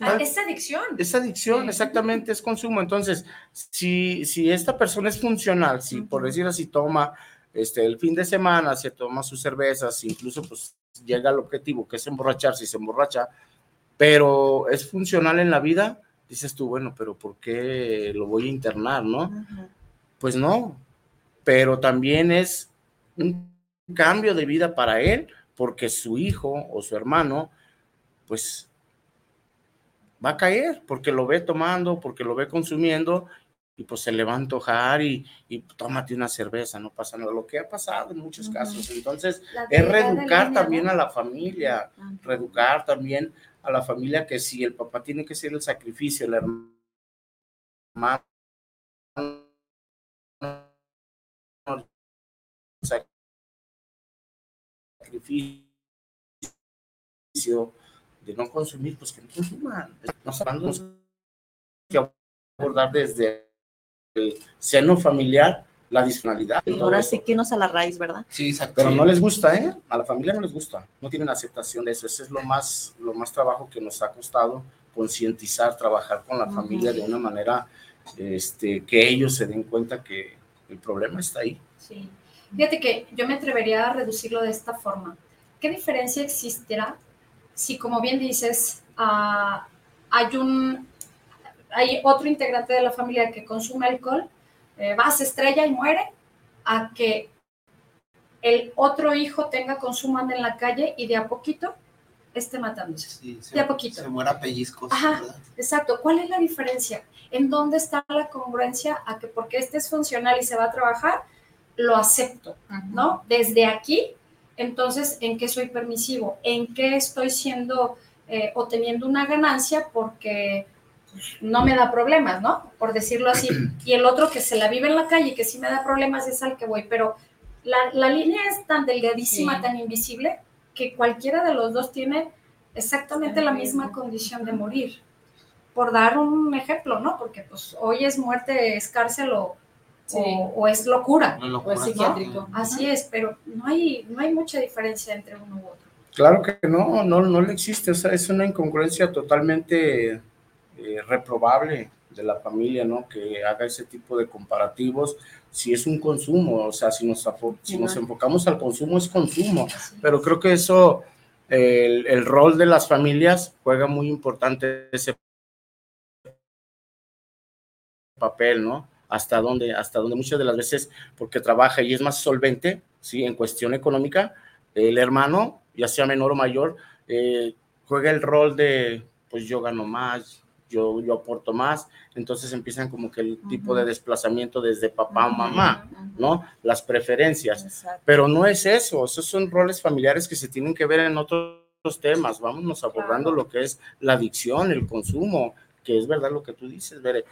S6: Ah, es adicción.
S1: Es adicción, exactamente, es consumo. Entonces, si, si esta persona es funcional, si por decir así toma este, el fin de semana se toma sus cervezas, incluso pues llega al objetivo que es emborracharse y se emborracha, pero es funcional en la vida, dices tú, bueno, pero ¿por qué lo voy a internar, no? Pues no, pero también es un cambio de vida para él, porque su hijo o su hermano, pues va a caer, porque lo ve tomando, porque lo ve consumiendo y pues se le va a antojar y, y tómate una cerveza, no pasa nada, lo que ha pasado en muchos casos. Entonces, es reeducar también a la familia, reeducar también a la familia que si el papá tiene que ser el sacrificio, el hermano sacrificio de no consumir, pues que no consuman. Nos hablando que abordar desde el seno familiar la disfuncionalidad.
S2: Ahora sí que nos a la raíz, ¿verdad?
S1: Sí, exacto. Pero no les gusta, ¿eh? A la familia no les gusta. No tienen aceptación de eso. Ese es lo más, lo más trabajo que nos ha costado concientizar, trabajar con la familia de una manera este, que ellos se den cuenta que el problema está ahí.
S6: Sí. Fíjate que yo me atrevería a reducirlo de esta forma. ¿Qué diferencia existirá si, como bien dices, ah, hay un hay otro integrante de la familia que consume alcohol, eh, va, se estrella y muere, a que el otro hijo tenga consumo en la calle y de a poquito esté matándose. de a poquito.
S5: Se muera pellizcos.
S6: Ajá, exacto. ¿Cuál es la diferencia? ¿En dónde está la congruencia a que porque este es funcional y se va a trabajar, lo acepto, ¿no? Desde aquí, entonces, ¿en qué soy permisivo? ¿En qué estoy siendo eh, o teniendo una ganancia porque no me da problemas, ¿no? Por decirlo así. [clears throat] Y el otro que se la vive en la calle, que sí me da problemas, es al que voy. Pero la, línea es tan delgadísima, tan invisible, que cualquiera de los dos tiene exactamente la misma condición de morir. Por dar un ejemplo, ¿no? Porque pues hoy es muerte, es cárcel o, o, es locura.
S4: o es psiquiátrico.
S6: Así es, pero no hay, no hay mucha diferencia entre uno u otro.
S1: Claro que no, no, no le existe. O sea, es una incongruencia totalmente eh, reprobable de la familia, ¿no? Que haga ese tipo de comparativos. Si es un consumo, o sea, si nos, si nos enfocamos al consumo, es consumo. Pero creo que eso, el, el rol de las familias juega muy importante ese papel, ¿no? hasta donde, hasta donde muchas de las veces, porque trabaja y es más solvente, ¿sí? En cuestión económica, el hermano, ya sea menor o mayor, eh, juega el rol de, pues yo gano más, yo, yo aporto más, entonces empiezan como que el tipo de desplazamiento desde papá o mamá, ¿no? Las preferencias. Pero no es eso, esos son roles familiares que se tienen que ver en otros temas, vámonos abordando lo que es la adicción, el consumo, que es verdad lo que tú dices, Bere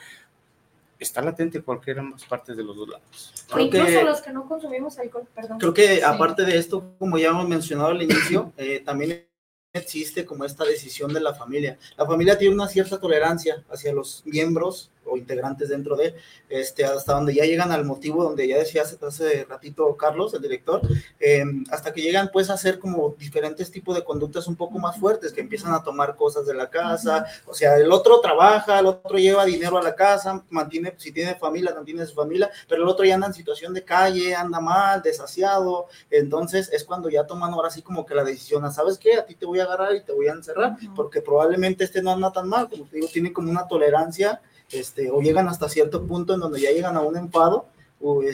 S1: está latente en cualquiera de ambas partes de los dos lados.
S6: incluso los que no consumimos alcohol, perdón.
S3: Creo que aparte de esto, como ya hemos mencionado al inicio, [coughs] eh, también existe como esta decisión de la familia. La familia tiene una cierta tolerancia hacia los miembros o integrantes dentro de, este, hasta donde ya llegan al motivo donde ya decía hace, ratito Carlos, el director, em, hasta que llegan pues a hacer como diferentes tipos de conductas un poco más fuertes, que empiezan a tomar cosas de la casa, o sea, el otro trabaja, el otro lleva dinero a la casa, mantiene, si tiene familia, mantiene su familia, pero el otro ya anda en situación de calle, anda mal, desasiado, entonces es cuando ya toman ahora sí como que la decisión, ¿sabes qué? A ti te voy a agarrar y te voy a encerrar, porque probablemente este no anda tan mal, como te digo, tiene como una tolerancia este, o llegan hasta cierto punto en donde ya llegan a un enfado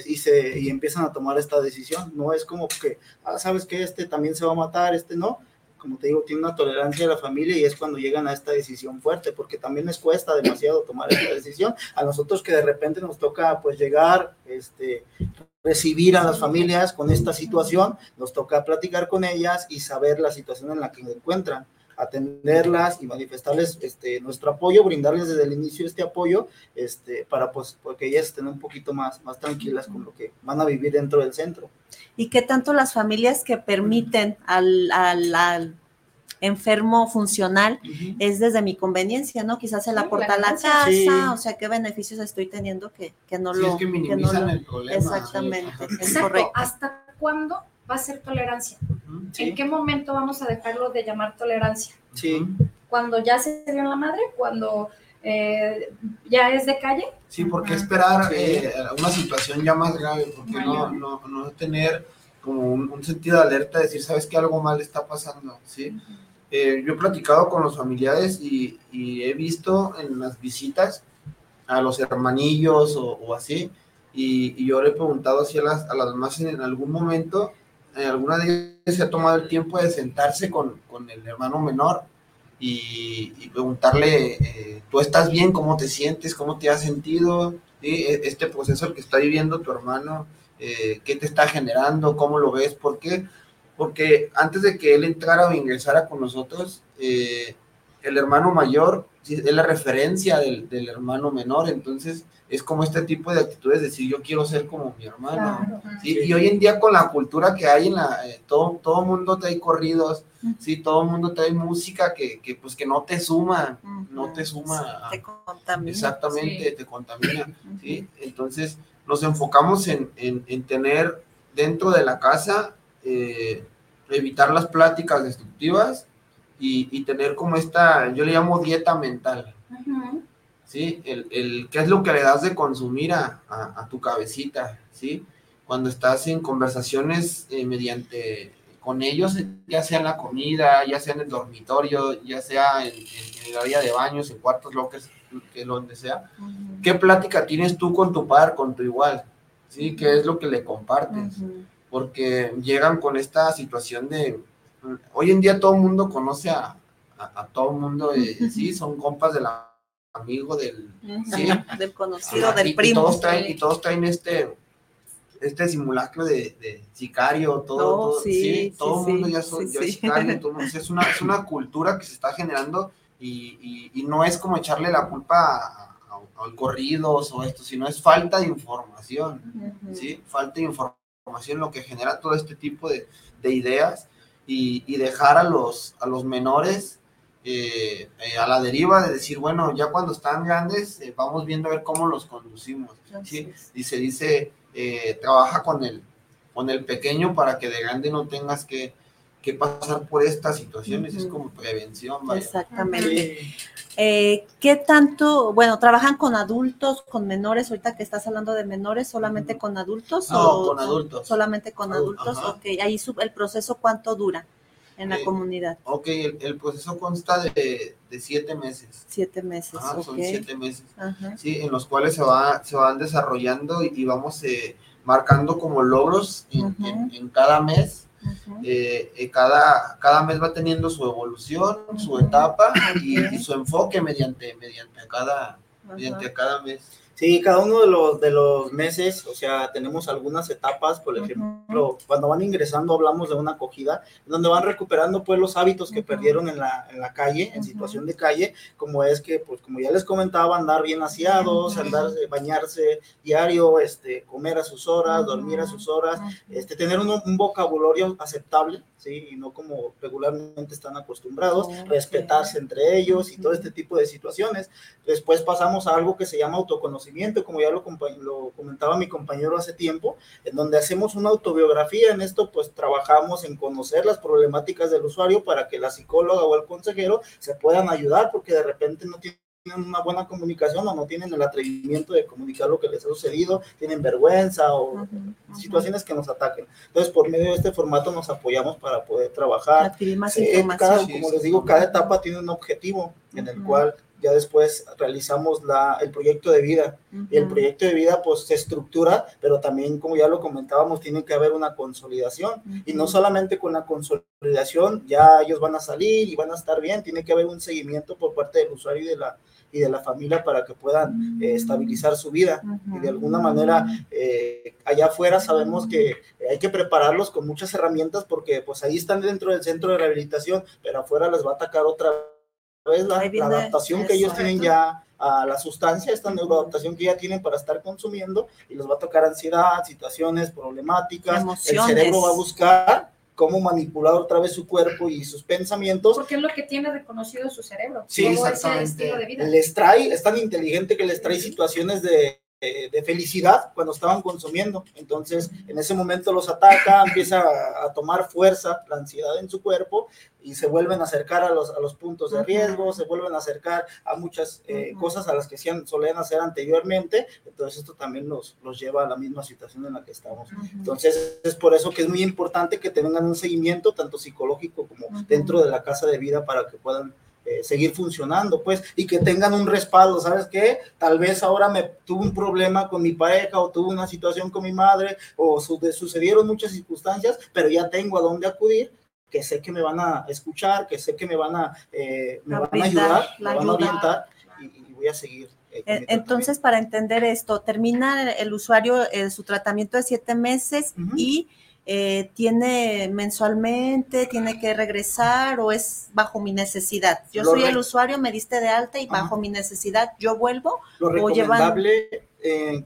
S3: y, se, y empiezan a tomar esta decisión. No es como que, ah, sabes que este también se va a matar, este no. Como te digo, tiene una tolerancia de la familia y es cuando llegan a esta decisión fuerte, porque también les cuesta demasiado tomar esta decisión. A nosotros que de repente nos toca pues llegar, este, recibir a las familias con esta situación, nos toca platicar con ellas y saber la situación en la que se encuentran atenderlas y manifestarles este, nuestro apoyo, brindarles desde el inicio este apoyo, este, para pues, porque ellas estén un poquito más, más tranquilas con lo que van a vivir dentro del centro.
S2: ¿Y qué tanto las familias que permiten al, al, enfermo funcional es desde mi conveniencia, ¿no? Quizás se la aporta a la casa, o sea, qué beneficios estoy teniendo que, que no lo...
S5: Es que minimizan el problema.
S2: Exactamente,
S6: es correcto. ¿Hasta cuándo va a ser tolerancia. ¿En qué momento vamos a dejarlo de llamar tolerancia?
S3: Sí.
S6: Cuando ya se dio en la madre, cuando eh, ya es de calle.
S5: Sí, porque esperar eh, una situación ya más grave, porque no, no, no, tener como un, sentido de alerta, decir, sabes que algo mal está pasando, ¿sí? Eh, yo he platicado con los familiares y, y, he visto en las visitas a los hermanillos o, o así, y, y, yo le he preguntado así a las, a las demás en algún momento eh, alguna vez se ha tomado el tiempo de sentarse con, con el hermano menor y, preguntarle, eh, ¿tú estás bien? ¿Cómo te sientes? ¿Cómo te has sentido? e, este proceso que está viviendo tu hermano, eh, qué te está generando, cómo lo ves, por qué. Porque antes de que él entrara o ingresara con nosotros, eh, el hermano mayor es la referencia del, del, hermano menor, entonces es como este tipo de actitudes, decir yo quiero ser como mi hermano. ¿sí? Y hoy en día con la cultura que hay en la, eh, todo, todo mundo trae corridos, sí, todo mundo trae música que, que pues que no te suma, no te suma.
S2: Te contamina.
S5: Exactamente, te contamina, ¿sí? Entonces nos enfocamos en, en, en, tener dentro de la casa, eh, evitar las pláticas destructivas y, y, tener como esta, yo le llamo dieta mental. ¿Sí? El, el, qué es lo que le das de consumir a, a, a tu cabecita, ¿sí? Cuando estás en conversaciones eh, mediante con ellos, ya sea en la comida, ya sea en el dormitorio, ya sea en, en el área de baños, en cuartos lockers, que donde sea. Uh -huh. ¿Qué plática tienes tú con tu par, con tu igual? ¿Sí? ¿Qué es lo que le compartes? Uh -huh. Porque llegan con esta situación de, hoy en día todo el mundo conoce a, a, a todo el mundo, eh, sí, son compas del amigo, del, ¿sí? [laughs]
S2: del conocido, del
S5: y,
S2: primo.
S5: Y todos traen, y todos traen este, este simulacro de, de sicario, todo,
S2: Oh,
S5: todo,
S2: sí,
S5: sí,
S2: sí,
S5: todo el
S2: sí,
S5: mundo ya, son,
S2: sí,
S5: ya
S2: sí.
S5: es sicario, todo el mundo- es, una, es una [laughs] cultura que se está generando y, y, y no es como echarle la culpa a, a, a corridos o esto, sino es falta de información. ¿sí? Falta de información lo que genera todo este tipo de, de ideas y, y dejar a los, a los menores eh, eh, a la deriva de decir, bueno, ya cuando están grandes, eh, vamos viendo a ver cómo los conducimos. ¿sí?
S2: es.
S5: Dice, dice, eh, trabaja con el, con el pequeño para que de grande no tengas que, que pasar por estas situaciones, es como prevención. vaya.
S2: Exactamente.
S3: Sí.
S2: Eh, ¿Qué tanto, bueno, trabajan con adultos, con menores? Ahorita que estás hablando de menores, ¿solamente con adultos?
S5: No,
S2: o
S5: con adultos.
S2: Solamente con adultos,
S5: Ajá.
S2: ok. Ahí su- el proceso, ¿cuánto dura en la
S5: Eh,
S2: comunidad?
S5: Ok, el, el proceso consta de, de siete meses.
S2: Siete meses, ok.
S5: Son siete meses.
S2: Ajá.
S5: ¿sí? en los cuales se, va, se van desarrollando y, y vamos eh, marcando como logros en, en- en cada mes. Eh, eh, cada, cada mes va teniendo su evolución, su etapa y, su enfoque mediante, mediante, cada, mediante cada mes.
S3: Sí, cada uno de los, de los meses, o sea, tenemos algunas etapas, por ejemplo, cuando van ingresando hablamos de una acogida, donde van recuperando pues los hábitos que perdieron en la, en la calle, en situación de calle, como es que, pues como ya les comentaba, andar bien aseados, andar, bañarse diario, este, comer a sus horas, dormir a sus horas, este, tener un, un vocabulario aceptable, ¿sí? Y no como regularmente están acostumbrados, respetarse entre ellos y todo este tipo de situaciones. Después pasamos a algo que se llama autoconocimiento, como ya lo, lo comentaba mi compañero hace tiempo, en donde hacemos una autobiografía. En esto, pues trabajamos en conocer las problemáticas del usuario para que la psicóloga o el consejero se puedan ayudar, porque de repente no tienen una buena comunicación o no tienen el atrevimiento de comunicar lo que les ha sucedido, tienen vergüenza o situaciones que nos ataquen. Entonces, por medio de este formato nos apoyamos para poder trabajar
S2: Adquirir más información.
S3: cada- como les digo, cada etapa tiene un objetivo en el cual ya después realizamos la, el proyecto de vida. Y el proyecto de vida pues se estructura, pero también como ya lo comentábamos, tiene que haber una consolidación. Y no solamente con la consolidación, ya ellos van a salir y van a estar bien, tiene que haber un seguimiento por parte del usuario y de la, y de la familia para que puedan eh, estabilizar su vida. Y de alguna manera, eh, allá afuera sabemos que hay que prepararlos con muchas herramientas porque pues ahí están dentro del centro de rehabilitación, pero afuera les va a atacar otra vez la, la adaptación que ellos tienen ya a la sustancia, esta neuroadaptación que ya tienen para estar consumiendo y les va a tocar ansiedad, situaciones problemáticas,
S2: Emociones.
S3: el cerebro va a buscar cómo manipular otra vez su cuerpo y sus pensamientos
S6: Porque es lo que tiene reconocido su cerebro.
S3: Sí,
S6: todo ese
S5: exactamente.
S6: estilo de vida.
S3: les trae, es tan inteligente que les trae situaciones de, de- de felicidad cuando estaban consumiendo. Entonces, en ese momento los ataca, empieza a, tomar fuerza la ansiedad en su cuerpo y se vuelven a acercar a los, a los puntos de riesgo, se vuelven a acercar a muchas eh, cosas a las que solían hacer anteriormente. Entonces, esto también los, los lleva a la misma situación en la que estamos. Entonces, es por eso que es muy importante que tengan un seguimiento tanto psicológico como dentro de la casa de vida para que puedan eh, seguir funcionando, pues, y que tengan un respaldo, ¿sabes qué? Tal vez ahora me tuve un problema con mi pareja o tuve una situación con mi madre o su- sucedieron muchas circunstancias, pero ya tengo a dónde acudir, que sé que me van a escuchar, que sé que me van a, eh, me van a ayudar,
S2: la
S3: me van a
S2: ayuda.
S3: orientar y, y voy a seguir
S2: Eh, entonces, para entender esto, termina el usuario su tratamiento de siete meses y eh, tiene mensualmente, tiene que regresar o es bajo mi necesidad. Yo soy el usuario, me diste de alta y bajo mi necesidad yo vuelvo.
S3: Lo recomendable,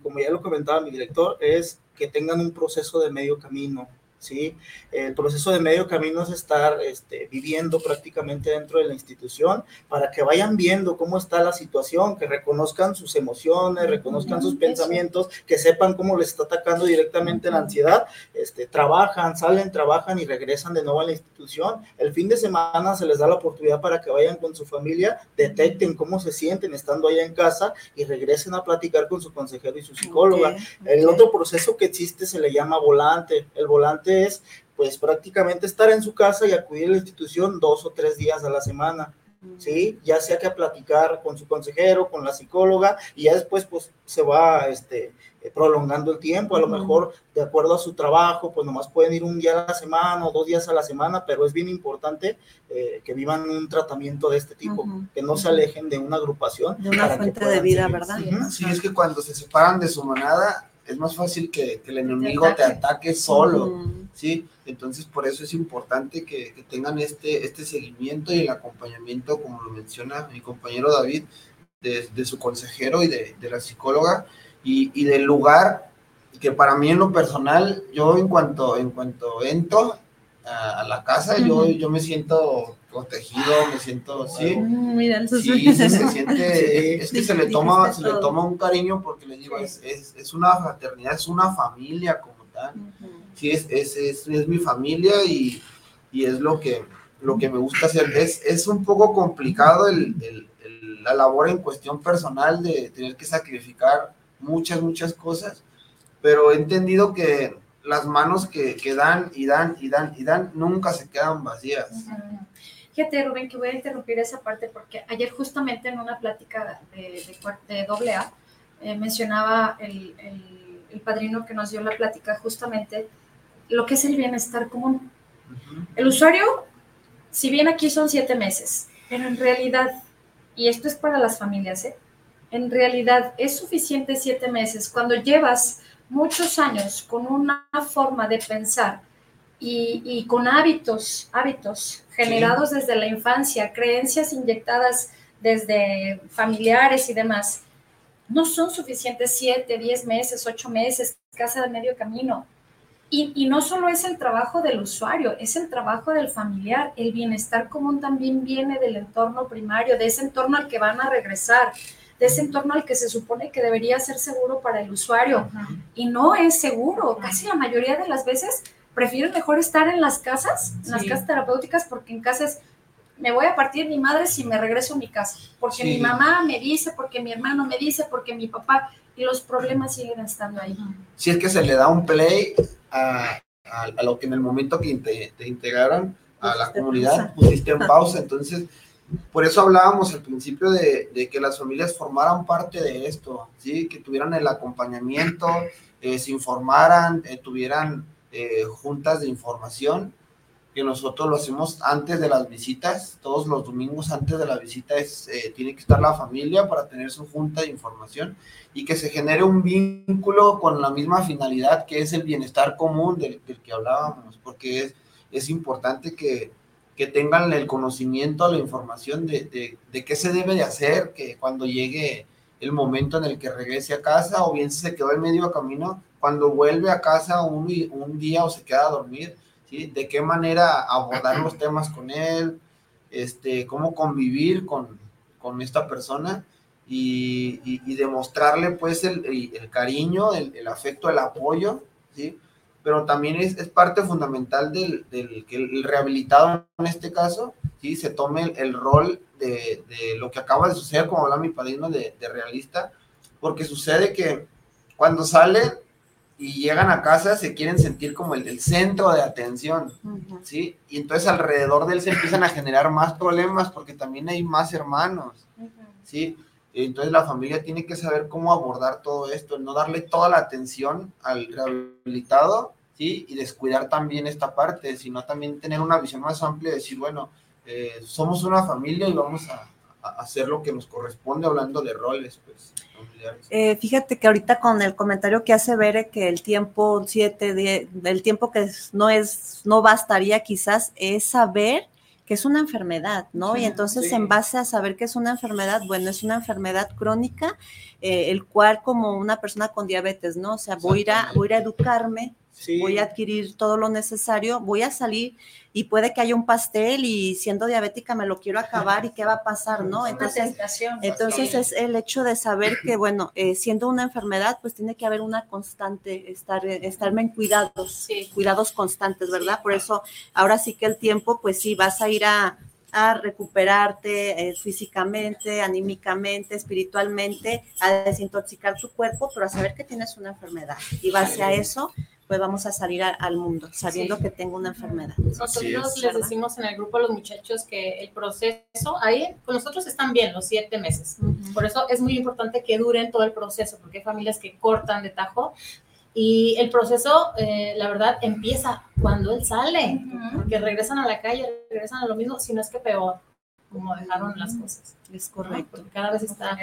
S3: como ya lo comentaba mi director, es que tengan un proceso de medio camino ¿sí? El proceso de medio camino es estar este, viviendo prácticamente dentro de la institución para que vayan viendo cómo está la situación, que reconozcan sus emociones, reconozcan sus pensamientos, que sepan cómo les está atacando directamente la ansiedad, este, trabajan, salen, trabajan y regresan de nuevo a la institución. El fin de semana se les da la oportunidad para que vayan con su familia, detecten cómo se sienten estando allá en casa y regresen a platicar con su consejero y su psicóloga. El otro proceso que existe se le llama volante. El volante es pues prácticamente estar en su casa y acudir a la institución dos o tres días a la semana. ¿sí? Ya sea que a platicar con su consejero, con la psicóloga, y ya después pues se va este, eh, prolongando el tiempo, a lo mejor de acuerdo a su trabajo, pues nomás pueden ir un día a la semana o dos días a la semana, pero es bien importante eh, que vivan un tratamiento de este tipo, que no se alejen de una agrupación.
S2: De una fuente de vida, ¿verdad?
S5: Sí, es que cuando se separan de su manada, es más fácil que, el enemigo te ataque, solo, ¿sí? Entonces, por eso es importante que, tengan este, este seguimiento y el acompañamiento, como lo menciona mi compañero David, de, su consejero y de, la psicóloga, y, del lugar que para mí en lo personal, yo en cuanto, en cuanto entro a, la casa, yo, yo me siento protegido, me siento así. Mira, sí, se, siente, [laughs] es que se le toma, se le toma un cariño porque le digo, es, es, es, una fraternidad, es una familia como tal. Sí, es, es, es, mi familia y, y, es lo que, lo que me gusta hacer. Es, es un poco complicado el, el, la labor en cuestión personal de tener que sacrificar muchas, muchas cosas, pero he entendido que las manos que, que dan y dan y dan y dan nunca se quedan vacías.
S6: Fíjate, Rubén, que voy a interrumpir esa parte porque ayer justamente en una plática de, de, doble A eh, mencionaba el, el, padrino que nos dio la plática justamente lo que es el bienestar común. El usuario, si bien aquí son siete meses, pero en realidad, y esto es para las familias, ¿eh? en realidad es suficiente siete meses cuando llevas muchos años con una forma de pensar y, con hábitos, hábitos generados desde la infancia, creencias inyectadas desde familiares y demás, no son suficientes siete, diez meses, ocho meses, casa de medio camino. Y, y, no solo es el trabajo del usuario, es el trabajo del familiar. El bienestar común también viene del entorno primario, de ese entorno al que van a regresar, de ese entorno al que se supone que debería ser seguro para el usuario. Y no es seguro. Casi la mayoría de las veces prefiero mejor estar en las casas, en las casas terapéuticas, porque en casas me voy a partir mi madre si me regreso a mi casa, porque mi mamá me dice, porque mi hermano me dice, porque mi papá, y los problemas siguen estando ahí.
S5: Si es que se le da un play a, a, lo que en el momento que te, integraron a la comunidad pusiste en pausa, entonces por eso hablábamos al principio de, de, que las familias formaran parte de esto, ¿sí? que tuvieran el acompañamiento, eh, se informaran, eh, tuvieran eh, juntas de información, que nosotros lo hacemos antes de las visitas, todos los domingos antes de la visita es, eh, tiene que estar la familia para tener su junta de información y que se genere un vínculo con la misma finalidad que es el bienestar común del, que hablábamos, porque es, es importante que, que, tengan el conocimiento, la información de, de, de, qué se debe de hacer, que cuando llegue el momento en el que regrese a casa o bien si se quedó en medio camino, cuando vuelve a casa un, un día o se queda a dormir, ¿sí? De qué manera abordar los temas con él, este, cómo convivir con, con esta persona y, y, demostrarle pues el, el cariño, el, el, afecto, el apoyo, ¿sí? Pero también es, es parte fundamental del, del, que el rehabilitado en este caso, ¿sí? Se tome el, rol de, de, lo que acaba de suceder, como habla mi padrino de, de realista, porque sucede que cuando sale y llegan a casa se quieren sentir como el, centro de atención, ¿sí? Y entonces alrededor de él se empiezan a generar más problemas porque también hay más hermanos, ¿sí? Entonces la familia tiene que saber cómo abordar todo esto, no darle toda la atención al rehabilitado, ¿sí? Y descuidar también esta parte, sino también tener una visión más amplia y decir, bueno, eh, somos una familia y vamos a, hacer lo que nos corresponde hablando de roles, pues.
S2: Eh, fíjate que ahorita con el comentario que hace Bere que el tiempo siete, el tiempo que no es, no bastaría quizás es saber que es una enfermedad, ¿no? y entonces en base a saber que es una enfermedad, bueno, es una enfermedad crónica, eh, el cual como una persona con diabetes, ¿no? O sea, voy a, voy a, ir a educarme, voy a adquirir todo lo necesario, voy a salir y puede que haya un pastel y siendo diabética me lo quiero acabar y qué va a pasar, ¿no? Entonces, entonces es el hecho de saber que, bueno, eh, siendo una enfermedad, pues tiene que haber una constante, estar, estarme en cuidados, cuidados constantes, ¿verdad? Por eso ahora sí que el tiempo, pues sí, vas a ir a, recuperarte eh, físicamente, anímicamente, espiritualmente, a desintoxicar tu cuerpo, pero a saber que tienes una enfermedad. Y base a eso, pues vamos a salir al mundo sabiendo que tengo una enfermedad.
S4: Nosotros les decimos en el grupo a los muchachos que el proceso, ahí con nosotros están bien los siete meses. Por eso es muy importante que duren todo el proceso, porque hay familias que cortan de tajo. Y el proceso, eh, la verdad, empieza cuando él sale, porque regresan a la calle, regresan a lo mismo, si no es que peor como dejaron las cosas.
S2: Es correcto.
S4: Cada vez está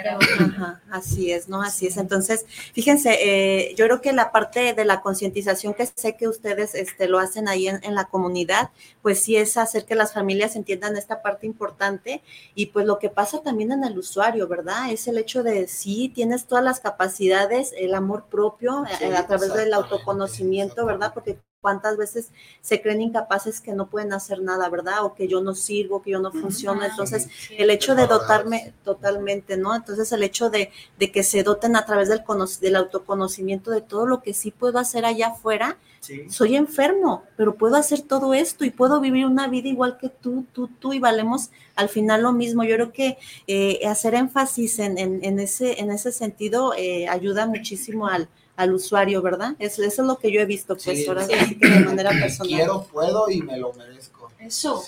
S2: así es, ¿no? Así es. Entonces, fíjense, eh, yo creo que la parte de la concientización que sé que ustedes este, lo hacen ahí en, en, la comunidad, pues sí es hacer que las familias entiendan esta parte importante y pues lo que pasa también en el usuario, ¿verdad? Es el hecho de sí, tienes todas las capacidades, el amor propio eh, a través del autoconocimiento, ¿verdad? Porque cuántas veces se creen incapaces que no pueden hacer nada, ¿verdad? O que yo no sirvo, que yo no funciono. Entonces, el hecho de dotarme totalmente, ¿no? Entonces, el hecho de, de que se doten a través del, del autoconocimiento de todo lo que sí puedo hacer allá afuera. Soy enfermo, pero puedo hacer todo esto y puedo vivir una vida igual que tú, tú, tú, y valemos al final lo mismo. Yo creo que eh, hacer énfasis en, en, ese, en ese sentido eh, ayuda muchísimo al, al usuario, ¿verdad? Eso, eso es lo que yo he visto, pues, ahora sí. que de manera personal.
S5: Quiero, puedo y me lo merezco.
S6: Eso,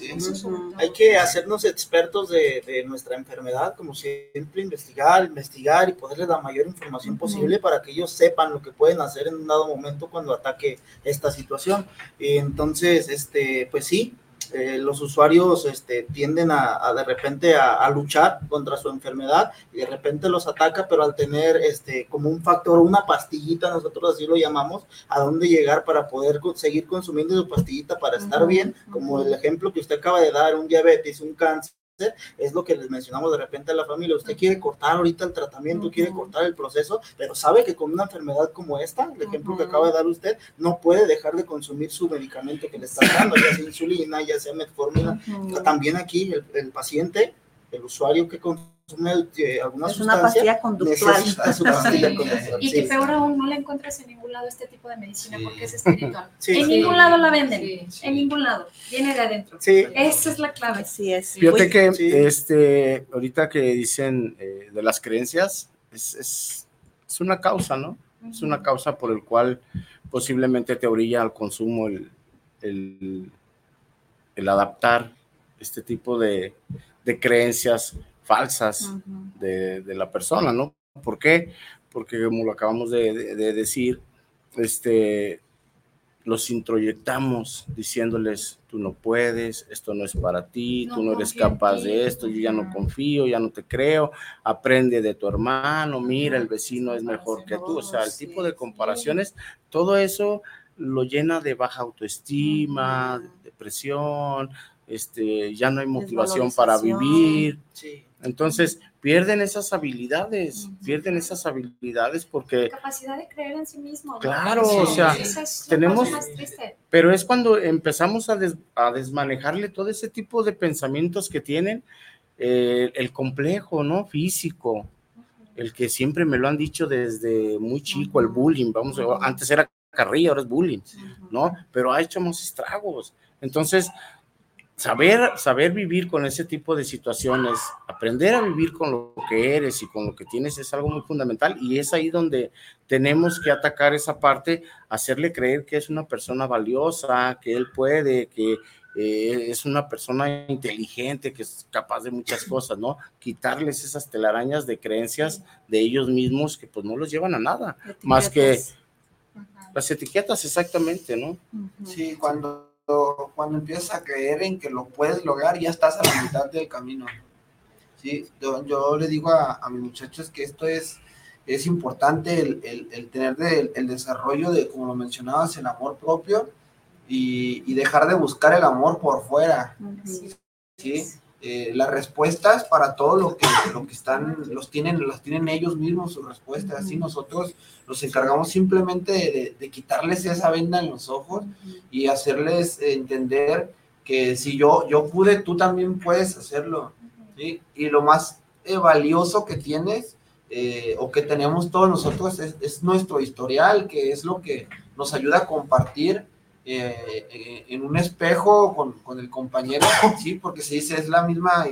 S3: Hay que hacernos expertos de, nuestra enfermedad, como siempre, investigar, investigar y poderles la mayor información posible para que ellos sepan lo que pueden hacer en un dado momento cuando ataque esta situación. Entonces, este, pues sí, eh, los usuarios este, tienden a, de repente a, luchar contra su enfermedad y de repente los ataca, pero al tener este, como un factor, una pastillita, nosotros así lo llamamos, a dónde llegar para poder seguir consumiendo su pastillita para estar bien, como el ejemplo que usted acaba de dar, un diabetes, un cáncer es lo que les mencionamos de repente a la familia. Usted quiere cortar ahorita el tratamiento, quiere cortar el proceso, pero sabe que con una enfermedad como esta, el ejemplo que acaba de dar usted, no puede dejar de consumir su medicamento que le está dando, ya sea insulina, ya sea metformina. También aquí el, el paciente, el usuario que consume eh, alguna
S2: es una pastilla conductual. [laughs]
S6: Y que peor aún no la encuentras en ningún lado este tipo de medicina porque es espiritual. en ningún lado la venden, en ningún lado, viene de adentro. Esa es la clave.
S2: Sí, es.
S1: Fíjate que este, ahorita que dicen eh, de las creencias, es, es, es, una causa, ¿no? Es una causa por el cual posiblemente te orilla al consumo el, el, el adaptar este tipo de, de creencias falsas de, la persona, ¿no? ¿Por qué? Porque como lo acabamos de, decir, este, los introyectamos diciéndoles, tú no puedes, esto no es para ti, tú no eres capaz de esto, yo ya no confío, ya no te creo, aprende de tu hermano, mira, el vecino es mejor que tú, o sea, el tipo de comparaciones, todo eso lo llena de baja autoestima, depresión, este, ya no hay motivación para vivir. Entonces, pierden esas habilidades, pierden esas habilidades porque...
S6: capacidad de creer en sí mismo.
S1: Claro, o sea, tenemos... Pero es cuando empezamos a, desmanejarle todo ese tipo de pensamientos que tienen, eh, el complejo, ¿no? Físico, el que siempre me lo han dicho desde muy chico, el bullying, vamos, antes era carrilla, ahora es bullying, ¿no? Pero ha hecho más estragos. Entonces, saber, saber vivir con ese tipo de situaciones, aprender a vivir con lo que eres y con lo que tienes es algo muy fundamental y es ahí donde tenemos que atacar esa parte, hacerle creer que es una persona valiosa, que él puede, que eh, es una persona inteligente, que es capaz de muchas cosas, ¿no? Quitarles esas telarañas de creencias de ellos mismos que pues no los llevan a nada, más que las etiquetas exactamente, ¿no?
S5: Sí, cuando cuando empiezas a creer en que lo puedes lograr, ya estás a la mitad del camino. ¿sí? Yo, yo le digo a, a mis muchachos que esto es, es importante, el, el, el tener de, el desarrollo de, como lo mencionabas, el amor propio y, y dejar de buscar el amor por fuera, ¿sí? Eh, las respuestas para todo lo que, lo que están, los tienen, las tienen ellos mismos sus respuestas, así nosotros nos encargamos simplemente de, de quitarles esa venda en los ojos y hacerles entender que si yo, yo pude, tú también puedes hacerlo. ¿sí? Y lo más eh, valioso que tienes eh, o que tenemos todos nosotros es, es, nuestro historial, que es lo que nos ayuda a compartir eh, en un espejo con, con, el compañero, [laughs] ¿sí? porque se dice es la misma,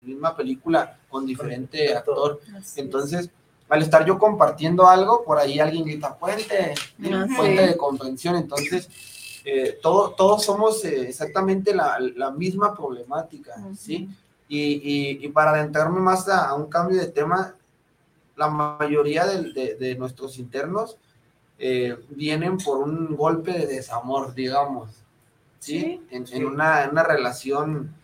S5: misma película con diferente actor. Entonces, al estar yo compartiendo algo, por ahí alguien grita puente, puente de comprensión. Entonces, eh, todo, todos somos eh, exactamente la, la, misma problemática. ¿sí? Y, y, y, para adentrarme más a, a, un cambio de tema, la mayoría de, de, de nuestros internos eh, vienen por un golpe de desamor, digamos, ¿sí? sí en, sí. en, una, una relación,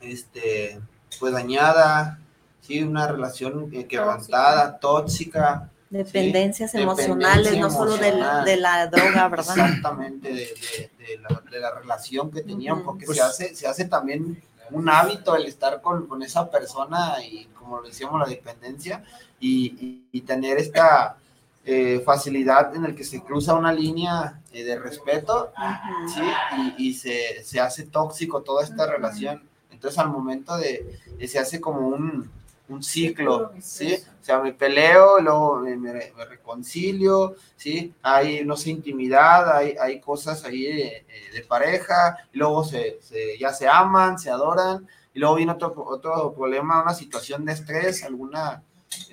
S5: este, pues dañada, ¿sí? Una relación eh, quebrantada, tóxica,
S2: Dependencias ¿sí? emocionales, Dependencia no solo de, de, la droga, ¿verdad?
S5: Exactamente, de, de la, de, la, relación que tenían, porque pues, se, hace, se hace también un hábito el estar con, con esa persona y, como decíamos, la dependencia y, y, y tener esta eh, facilidad en el que se cruza una línea eh, de respeto uh y, y se, se, hace tóxico toda esta relación. Entonces, al momento de, de se hace como un un ciclo, ¿sí? O sea, me peleo, luego me, me, me, reconcilio, ¿sí? Hay, no sé, intimidad, hay, hay cosas ahí de, de pareja, y luego se, se, ya se aman, se adoran, y luego viene otro, otro problema, una situación de estrés, alguna,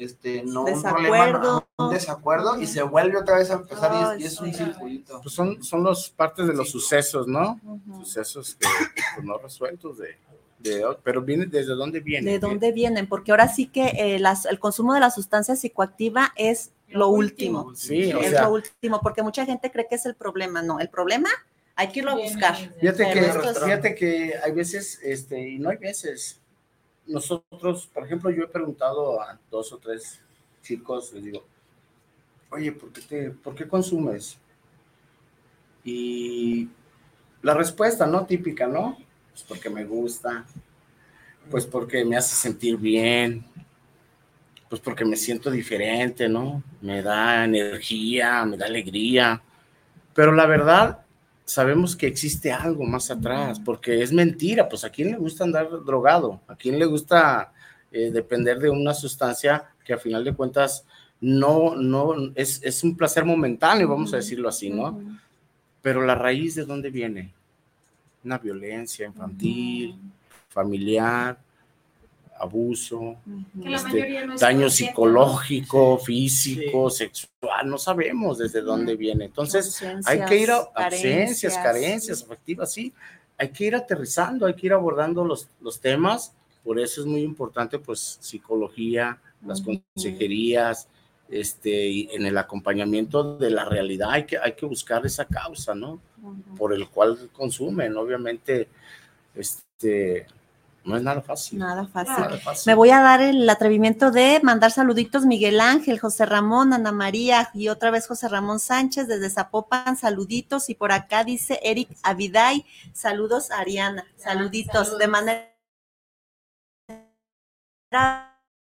S5: este, no un problema, no, un desacuerdo, y se vuelve otra vez a empezar, oh, y, es, y, es, un circulito.
S1: Pues son, son los partes de los sí. sucesos, ¿no? Uh -huh. Sucesos que, pues, no resueltos de de, pero viene desde dónde vienen.
S2: De dónde vienen, porque ahora sí que eh, las, el consumo de la sustancia psicoactiva es lo último.
S1: Sí,
S2: o es sea, lo último, porque mucha gente cree que es el problema. No, el problema hay que irlo a buscar.
S1: Fíjate que, fíjate que hay veces, este, y no hay veces. Nosotros, por ejemplo, yo he preguntado a dos o tres chicos, les digo, oye, ¿por qué, te, ¿por qué consumes? Y la respuesta, ¿no? Típica, ¿no? Pues porque me gusta, pues porque me hace sentir bien, pues porque me siento diferente, ¿no? Me da energía, me da alegría. Pero la verdad, sabemos que existe algo más atrás, porque es mentira, pues a quién le gusta andar drogado, a quién le gusta eh, depender de una sustancia que a final de cuentas no, no, es, es un placer momentáneo, vamos a decirlo así, ¿no? Pero la raíz de dónde viene? una violencia infantil, familiar, abuso, este, no daño psicológico, físico, sí. sexual, no sabemos desde dónde viene. Entonces, hay que ir a ausencias, carencias afectivas, sí, hay que ir aterrizando, hay que ir abordando los, los temas, por eso es muy importante, pues, psicología, las uh -huh. consejerías, este, en el acompañamiento de la realidad hay que, hay que buscar esa causa, ¿no? Uh -huh. Por el cual consumen, obviamente, este, no es nada fácil.
S2: Nada fácil. nada fácil. Me voy a dar el atrevimiento de mandar saluditos Miguel Ángel, José Ramón, Ana María y otra vez José Ramón Sánchez desde Zapopan, saluditos y por acá dice Eric Aviday, saludos Ariana, saluditos saludos. de manera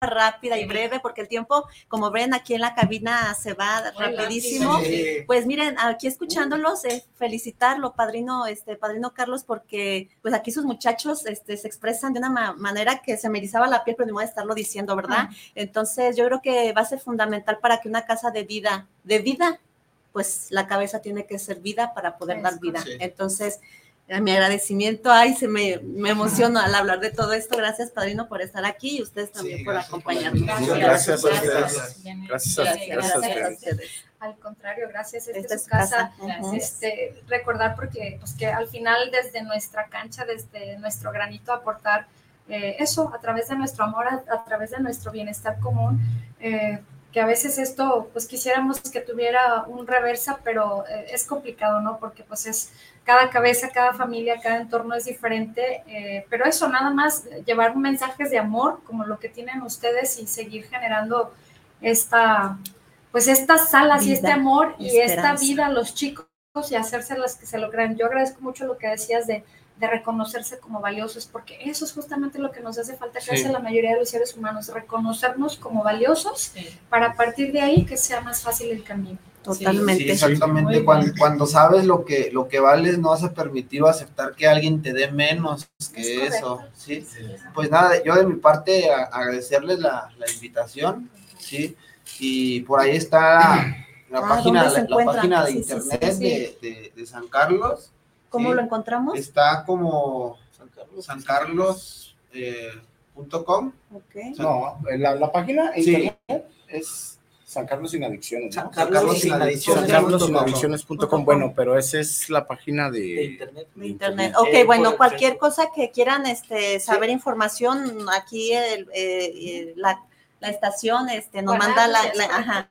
S2: rápida y breve, porque el tiempo, como ven aquí en la cabina, se va Muy rapidísimo. Sí. Pues miren, aquí escuchándolos, eh, felicitarlo, padrino, este, padrino Carlos, porque pues aquí sus muchachos este, se expresan de una ma manera que se me erizaba la piel, pero no voy a estarlo diciendo, ¿verdad? Ah. Entonces, yo creo que va a ser fundamental para que una casa de vida, de vida, pues la cabeza tiene que ser vida para poder es, dar vida. Sí. Entonces, mi agradecimiento, ay, se me, me emociono al hablar de todo esto. Gracias, Padrino, por estar aquí y ustedes también sí, por acompañarnos.
S1: Gracias, gracias, gracias, gracias, gracias,
S6: gracias, a ustedes. Al contrario, gracias, esta, esta es su casa. casa. Este, recordar porque pues, que al final desde nuestra cancha, desde nuestro granito, aportar eh, eso a través de nuestro amor, a, a, través de nuestro bienestar común, eh, que a veces esto, pues quisiéramos que tuviera un reversa, pero eh, es complicado, ¿no? Porque pues es cada cabeza, cada familia, cada entorno es diferente, eh, pero eso, nada más llevar mensajes de amor como lo que tienen ustedes y seguir generando esta, pues estas salas y este amor y, esta vida a los chicos y hacerse las que se lo crean. Yo agradezco mucho lo que decías de, de, reconocerse como valiosos, porque eso es justamente lo que nos hace falta que hace la mayoría de los seres humanos, reconocernos como valiosos para a partir de ahí que sea más fácil el camino.
S2: Totalmente.
S5: Sí, exactamente. Cuando, cuando, sabes lo que, lo que vales, no vas a permitir o aceptar que alguien te dé menos que eso. ¿sí? Pues nada, yo de mi parte agradecerles la, la, invitación, ¿sí? Y por ahí está la, ah, página, la, la, página de internet de, de, de, San Carlos.
S2: ¿Cómo lo encontramos?
S5: Está como San Carlos. San Carlos eh, .com.
S1: Okay. No, la, la página internet es San Carlos sin adicciones.
S3: San Carlos, sin adicciones.
S1: San Carlos sin adicciones.com. Bueno, pero esa es la página de,
S2: de internet. De internet. Ok, eh, bueno, cualquier cosa que quieran este, saber sí. información, aquí el, eh, la, la, estación este, nos bueno, manda la, la ajá,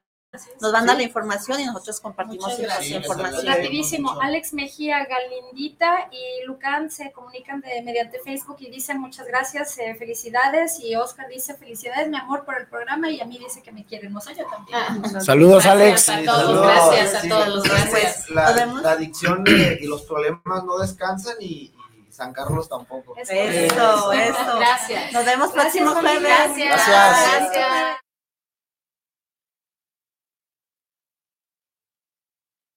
S2: nos manda sí. la información y nosotros compartimos esa sí, información.
S6: Rapidísimo, Alex Mejía, Galindita y Lucan se comunican de, mediante Facebook y dicen muchas gracias, eh, felicidades y Oscar dice felicidades mi amor por el programa y a mí dice que me quieren, no sé, yo también.
S1: Ah, Saludos Alex.
S4: A todos, Saludos. gracias a todos, gracias.
S5: La, la adicción y los problemas no descansan y, San Carlos tampoco.
S2: Eso, eso.
S6: Gracias.
S2: Nos vemos próximo jueves.
S6: Gracias.
S1: Gracias.
S6: gracias.